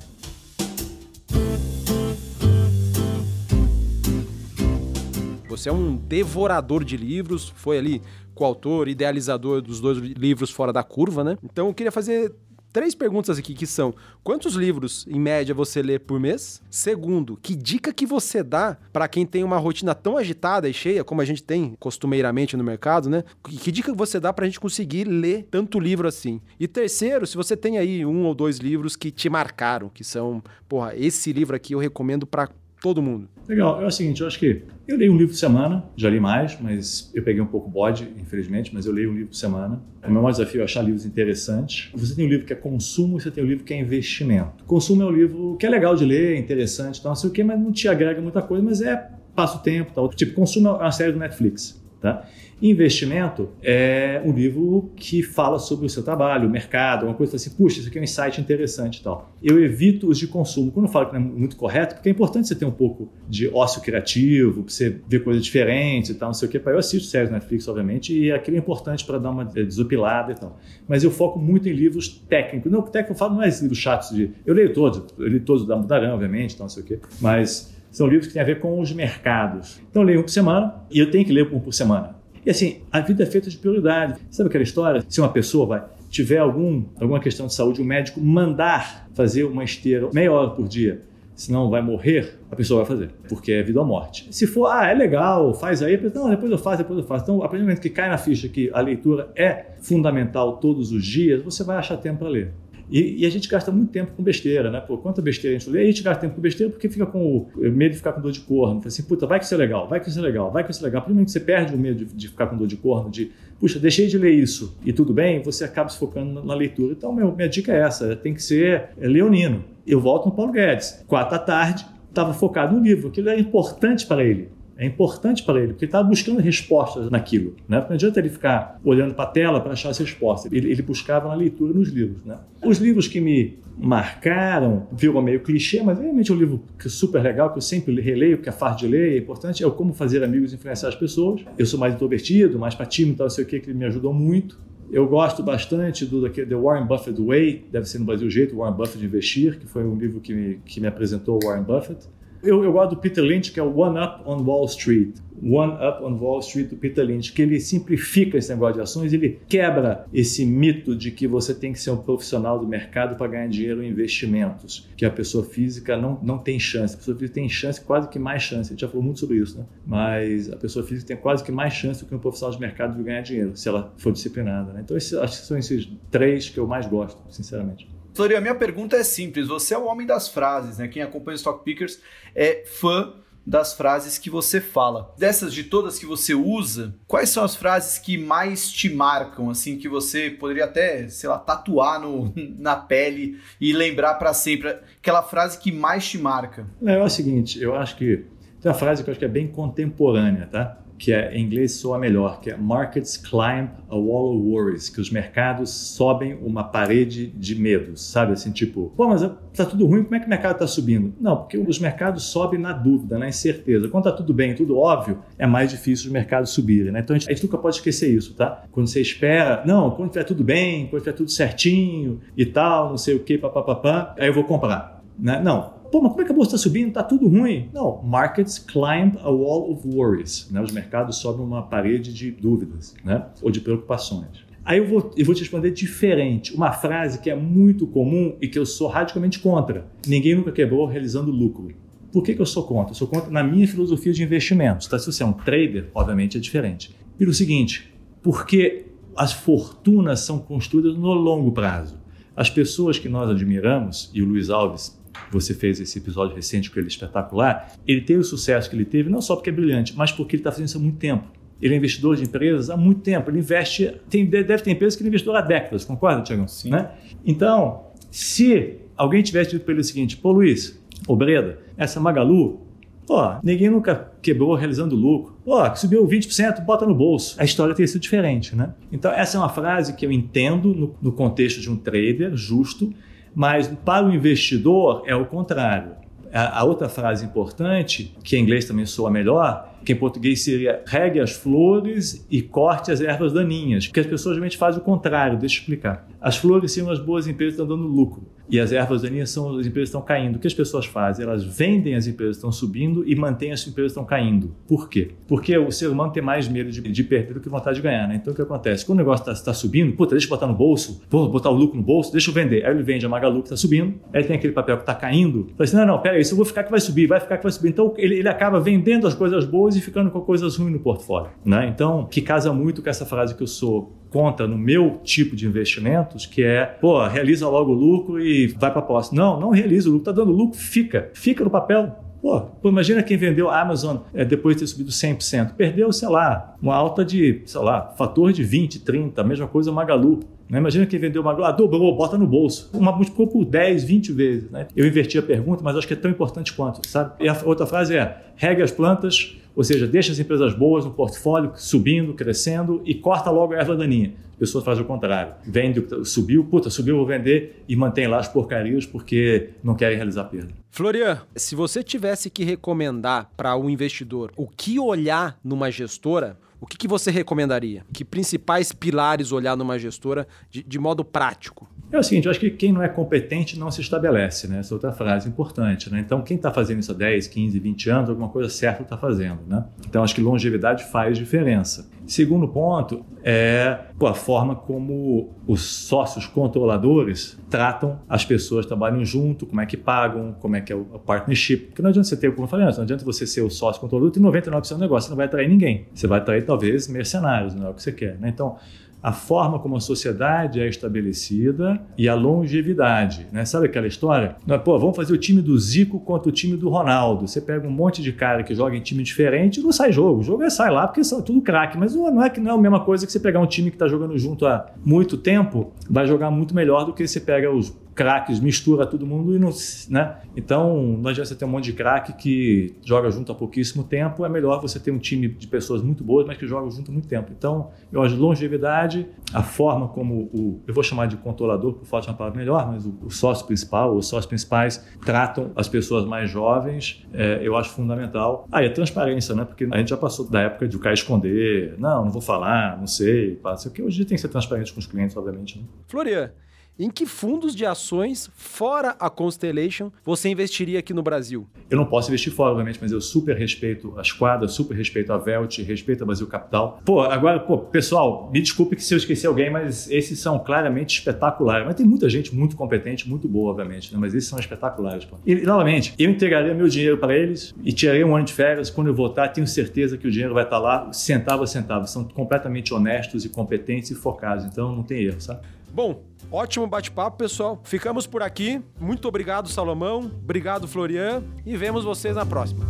Você é um devorador de livros, foi ali coautor, idealizador dos dois livros Fora da Curva, né? Então eu queria fazer três perguntas aqui que são: quantos livros em média você lê por mês? Segundo, que dica que você dá para quem tem uma rotina tão agitada e cheia como a gente tem costumeiramente no mercado, né? Que dica você dá para a gente conseguir ler tanto livro assim? E terceiro, se você tem aí um ou dois livros que te marcaram, que são, porra, esse livro aqui eu recomendo para todo mundo. Legal, é o seguinte, eu acho que eu leio um livro por semana, já li mais, mas eu peguei um pouco bode, infelizmente, mas eu leio um livro por semana. O meu maior desafio é achar livros interessantes. Você tem um livro que é consumo e você tem um livro que é investimento. Consumo é um livro que é legal de ler, é interessante, não sei o quê, mas não te agrega muita coisa, mas é passa o tempo, tal. Tipo, consumo é uma série do Netflix, tá? Investimento é um livro que fala sobre o seu trabalho, o mercado, uma coisa assim, puxa, isso aqui é um insight interessante e tal. Eu evito os de consumo. Quando eu falo que não é muito correto, porque é importante você ter um pouco de ócio criativo, pra você ver coisas diferentes e tal, não sei o quê. Eu assisto séries Netflix, obviamente, e aquilo é importante para dar uma desopilada e tal. Mas eu foco muito em livros técnicos. Não, técnico eu falo não é livros chatos de... Eu leio todos, eu li todos da Mudarão, obviamente, então não sei o quê. Mas são livros que têm a ver com os mercados. Então eu leio um por semana e eu tenho que ler um por semana. E assim, a vida é feita de prioridade. Sabe aquela história? Se uma pessoa vai tiver algum, alguma questão de saúde, o um médico mandar fazer uma esteira meia hora por dia, senão vai morrer, a pessoa vai fazer, porque é vida ou morte. Se for, ah, é legal, faz aí, não, depois eu faço, depois eu faço. Então, a partir do momento que cai na ficha que a leitura é fundamental todos os dias, você vai achar tempo para ler. E, e, a gente gasta muito tempo com besteira, né? Pô, quanta besteira a gente lê, e a gente gasta tempo com besteira porque fica com o medo de ficar com dor de corno. Fala assim, puta, vai que isso é legal, vai que isso é legal, vai que isso é legal. Primeiro que você perde o medo de, de, ficar com dor de corno, de, puxa, deixei de ler isso e tudo bem, você acaba se focando na, na leitura. Então, meu, minha dica é essa, tem que ser é, leonino. Eu volto no Paulo Guedes, quatro da tarde, estava focado no livro, aquilo é importante para ele é importante para ele, porque ele estava buscando respostas naquilo. Né? Não adianta ele ficar olhando para a tela para achar as respostas. Ele, ele, buscava na leitura nos livros. Né? Os livros que me marcaram, virou meio clichê, mas realmente é um livro é super legal, que eu sempre releio, que é fácil de ler, é importante, é o Como Fazer Amigos e Influenciar as Pessoas. Eu sou mais introvertido, mais para time, então sei o que, que me ajudou muito. Eu gosto bastante do The Warren Buffett Way, deve ser no Brasil o jeito, Warren Buffett de Investir, que foi um livro que me, que me apresentou Warren Buffett. Eu, eu, gosto do Peter Lynch, que é o One Up on Wall Street. One Up on Wall Street do Peter Lynch, que ele simplifica esse negócio de ações, ele quebra esse mito de que você tem que ser um profissional do mercado para ganhar dinheiro em investimentos, que a pessoa física não, não tem chance. A pessoa física tem chance, quase que mais chance. A gente já falou muito sobre isso, né? Mas a pessoa física tem quase que mais chance do que um profissional de mercado de ganhar dinheiro, se ela for disciplinada. Né? Então, esses, acho que são esses três que eu mais gosto, sinceramente. Flori, a minha pergunta é simples. Você é o homem das frases, né? Quem acompanha o Stock Pickers é fã das frases que você fala. Dessas de todas que você usa, quais são as frases que mais te marcam, assim, que você poderia até, sei lá, tatuar no, na pele e lembrar para sempre? Aquela frase que mais te marca. É, é o seguinte, eu acho que tem uma frase que eu acho que é bem contemporânea, tá? Que é, em inglês soa melhor, que é Markets climb a wall of worries, que os mercados sobem uma parede de medos, sabe? Assim, tipo, pô, mas tá tudo ruim, como é que o mercado está subindo? Não, porque os mercados sobem na dúvida, na incerteza. Quando tá tudo bem, tudo óbvio, é mais difícil os mercados subirem, né? Então a gente, a gente nunca pode esquecer isso, tá? Quando você espera, não, quando tiver tudo bem, quando tiver tudo certinho e tal, não sei o que, papapá, aí eu vou comprar. Né? Não, Pô, mas como é que a bolsa está subindo? Está tudo ruim. Não, markets climb a wall of worries. Né? Os mercados sobem uma parede de dúvidas né? ou de preocupações. Aí eu vou, eu vou te responder diferente. Uma frase que é muito comum e que eu sou radicalmente contra. Ninguém nunca quebrou realizando lucro. Por que, que eu sou contra? Eu sou contra na minha filosofia de investimentos. Tá? Se você é um trader, obviamente é diferente. Pelo seguinte, porque as fortunas são construídas no longo prazo. As pessoas que nós admiramos, e o Luiz Alves você fez esse episódio recente com ele espetacular, ele teve o sucesso que ele teve não só porque é brilhante, mas porque ele está fazendo isso há muito tempo. Ele é investidor de empresas há muito tempo. Ele investe, tem, deve ter empresas que ele investiu há décadas, concorda, Tiagão? Sim. Né? Então, se alguém tivesse dito para ele o seguinte, pô Luiz, ô Breda, essa Magalu, ó, ninguém nunca quebrou realizando lucro. Ó, subiu 20%, bota no bolso. A história teria sido diferente, né? Então, essa é uma frase que eu entendo no, no contexto de um trader justo, mas para o investidor é o contrário. A, a outra frase importante, que em inglês também soa melhor, que em português seria regue as flores e corte as ervas daninhas, porque as pessoas geralmente fazem o contrário, deixa eu explicar. As flores são as boas empresas que estão dando lucro e as ervas daninhas são as empresas que estão caindo. O que as pessoas fazem? Elas vendem as empresas que estão subindo e mantêm as empresas que estão caindo. Por quê? Porque o ser humano tem mais medo de, de perder do que vontade de ganhar. Né? Então o que acontece? Quando o negócio está tá subindo, puta, deixa eu botar no bolso, vou botar o lucro no bolso, deixa eu vender. Aí ele vende a Magalu que está subindo, aí tem aquele papel que está caindo. Fala assim: não, não, pera aí, se eu vou ficar que vai subir, vai ficar que vai subir. Então ele, ele acaba vendendo as coisas boas e ficando com coisas ruins no portfólio. Né? Então, que casa muito com essa frase que eu sou conta no meu tipo de investimentos, que é, pô, realiza logo o lucro e vai para a posse. Não, não realiza o lucro, está dando lucro, fica, fica no papel. Pô, pô, imagina quem vendeu a Amazon é, depois de ter subido 100%. Perdeu, sei lá, uma alta de, sei lá, fator de 20, 30, a mesma coisa Magalu. Né? Imagina quem vendeu Magalu, ah, dobrou, bota no bolso. Uma multiplicou por 10, 20 vezes. Né? Eu inverti a pergunta, mas acho que é tão importante quanto, sabe? E a outra frase é, regue as plantas, ou seja, deixa as empresas boas no portfólio subindo, crescendo e corta logo a erva daninha. As pessoas fazem o contrário. Vende, subiu, puta, subiu, vou vender e mantém lá as porcarias porque não querem realizar perda. Florian, se você tivesse que recomendar para um investidor o que olhar numa gestora, o que, que você recomendaria? Que principais pilares olhar numa gestora de, de modo prático? É o seguinte, eu acho que quem não é competente não se estabelece, né? Essa é outra frase importante, né? Então, quem está fazendo isso há 10, 15, 20 anos, alguma coisa certa está fazendo, né? Então, acho que longevidade faz diferença. Segundo ponto é a forma como os sócios controladores tratam as pessoas que trabalham junto, como é que pagam, como é que é o partnership. Porque não adianta você ter, como eu falei antes, não adianta você ser o sócio controlador e 99% do negócio, você não vai atrair ninguém. Você vai atrair, talvez, mercenários, não é o que você quer, né? Então, a forma como a sociedade é estabelecida e a longevidade. Né? Sabe aquela história? Pô, vamos fazer o time do Zico contra o time do Ronaldo. Você pega um monte de cara que joga em time diferente e não sai jogo. O jogo é sai lá porque são tudo craque. Mas não é que não é a mesma coisa que você pegar um time que está jogando junto há muito tempo, vai jogar muito melhor do que você pega os craques, mistura todo mundo e não. Né? Então, não adianta você ter um monte de craque que joga junto há pouquíssimo tempo, é melhor você ter um time de pessoas muito boas, mas que jogam junto há muito tempo. Então, eu acho longevidade, a forma como o. Eu vou chamar de controlador, por falta de uma palavra melhor, mas o, o sócio principal, os sócios principais tratam as pessoas mais jovens, é, eu acho fundamental. Ah, e a transparência, né? Porque a gente já passou da época de o cara esconder, não, não vou falar, não sei, passa. que hoje tem que ser transparente com os clientes, obviamente. Né? Florian, em que fundos de ações, fora a Constellation, você investiria aqui no Brasil? Eu não posso investir fora, obviamente, mas eu super respeito a Esquadra, super respeito a Velt, respeito a Brasil Capital. Pô, agora, pô, pessoal, me desculpe se eu esqueci alguém, mas esses são claramente espetaculares. Mas tem muita gente muito competente, muito boa, obviamente, né? mas esses são espetaculares. Pô. E, novamente, eu entregaria meu dinheiro para eles e tiraria um ano de férias. Quando eu voltar, tenho certeza que o dinheiro vai estar lá, centavo a centavo. São completamente honestos e competentes e focados, então não tem erro, sabe? Bom, ótimo bate-papo, pessoal. Ficamos por aqui. Muito obrigado, Salomão. Obrigado, Florian. E vemos vocês na próxima.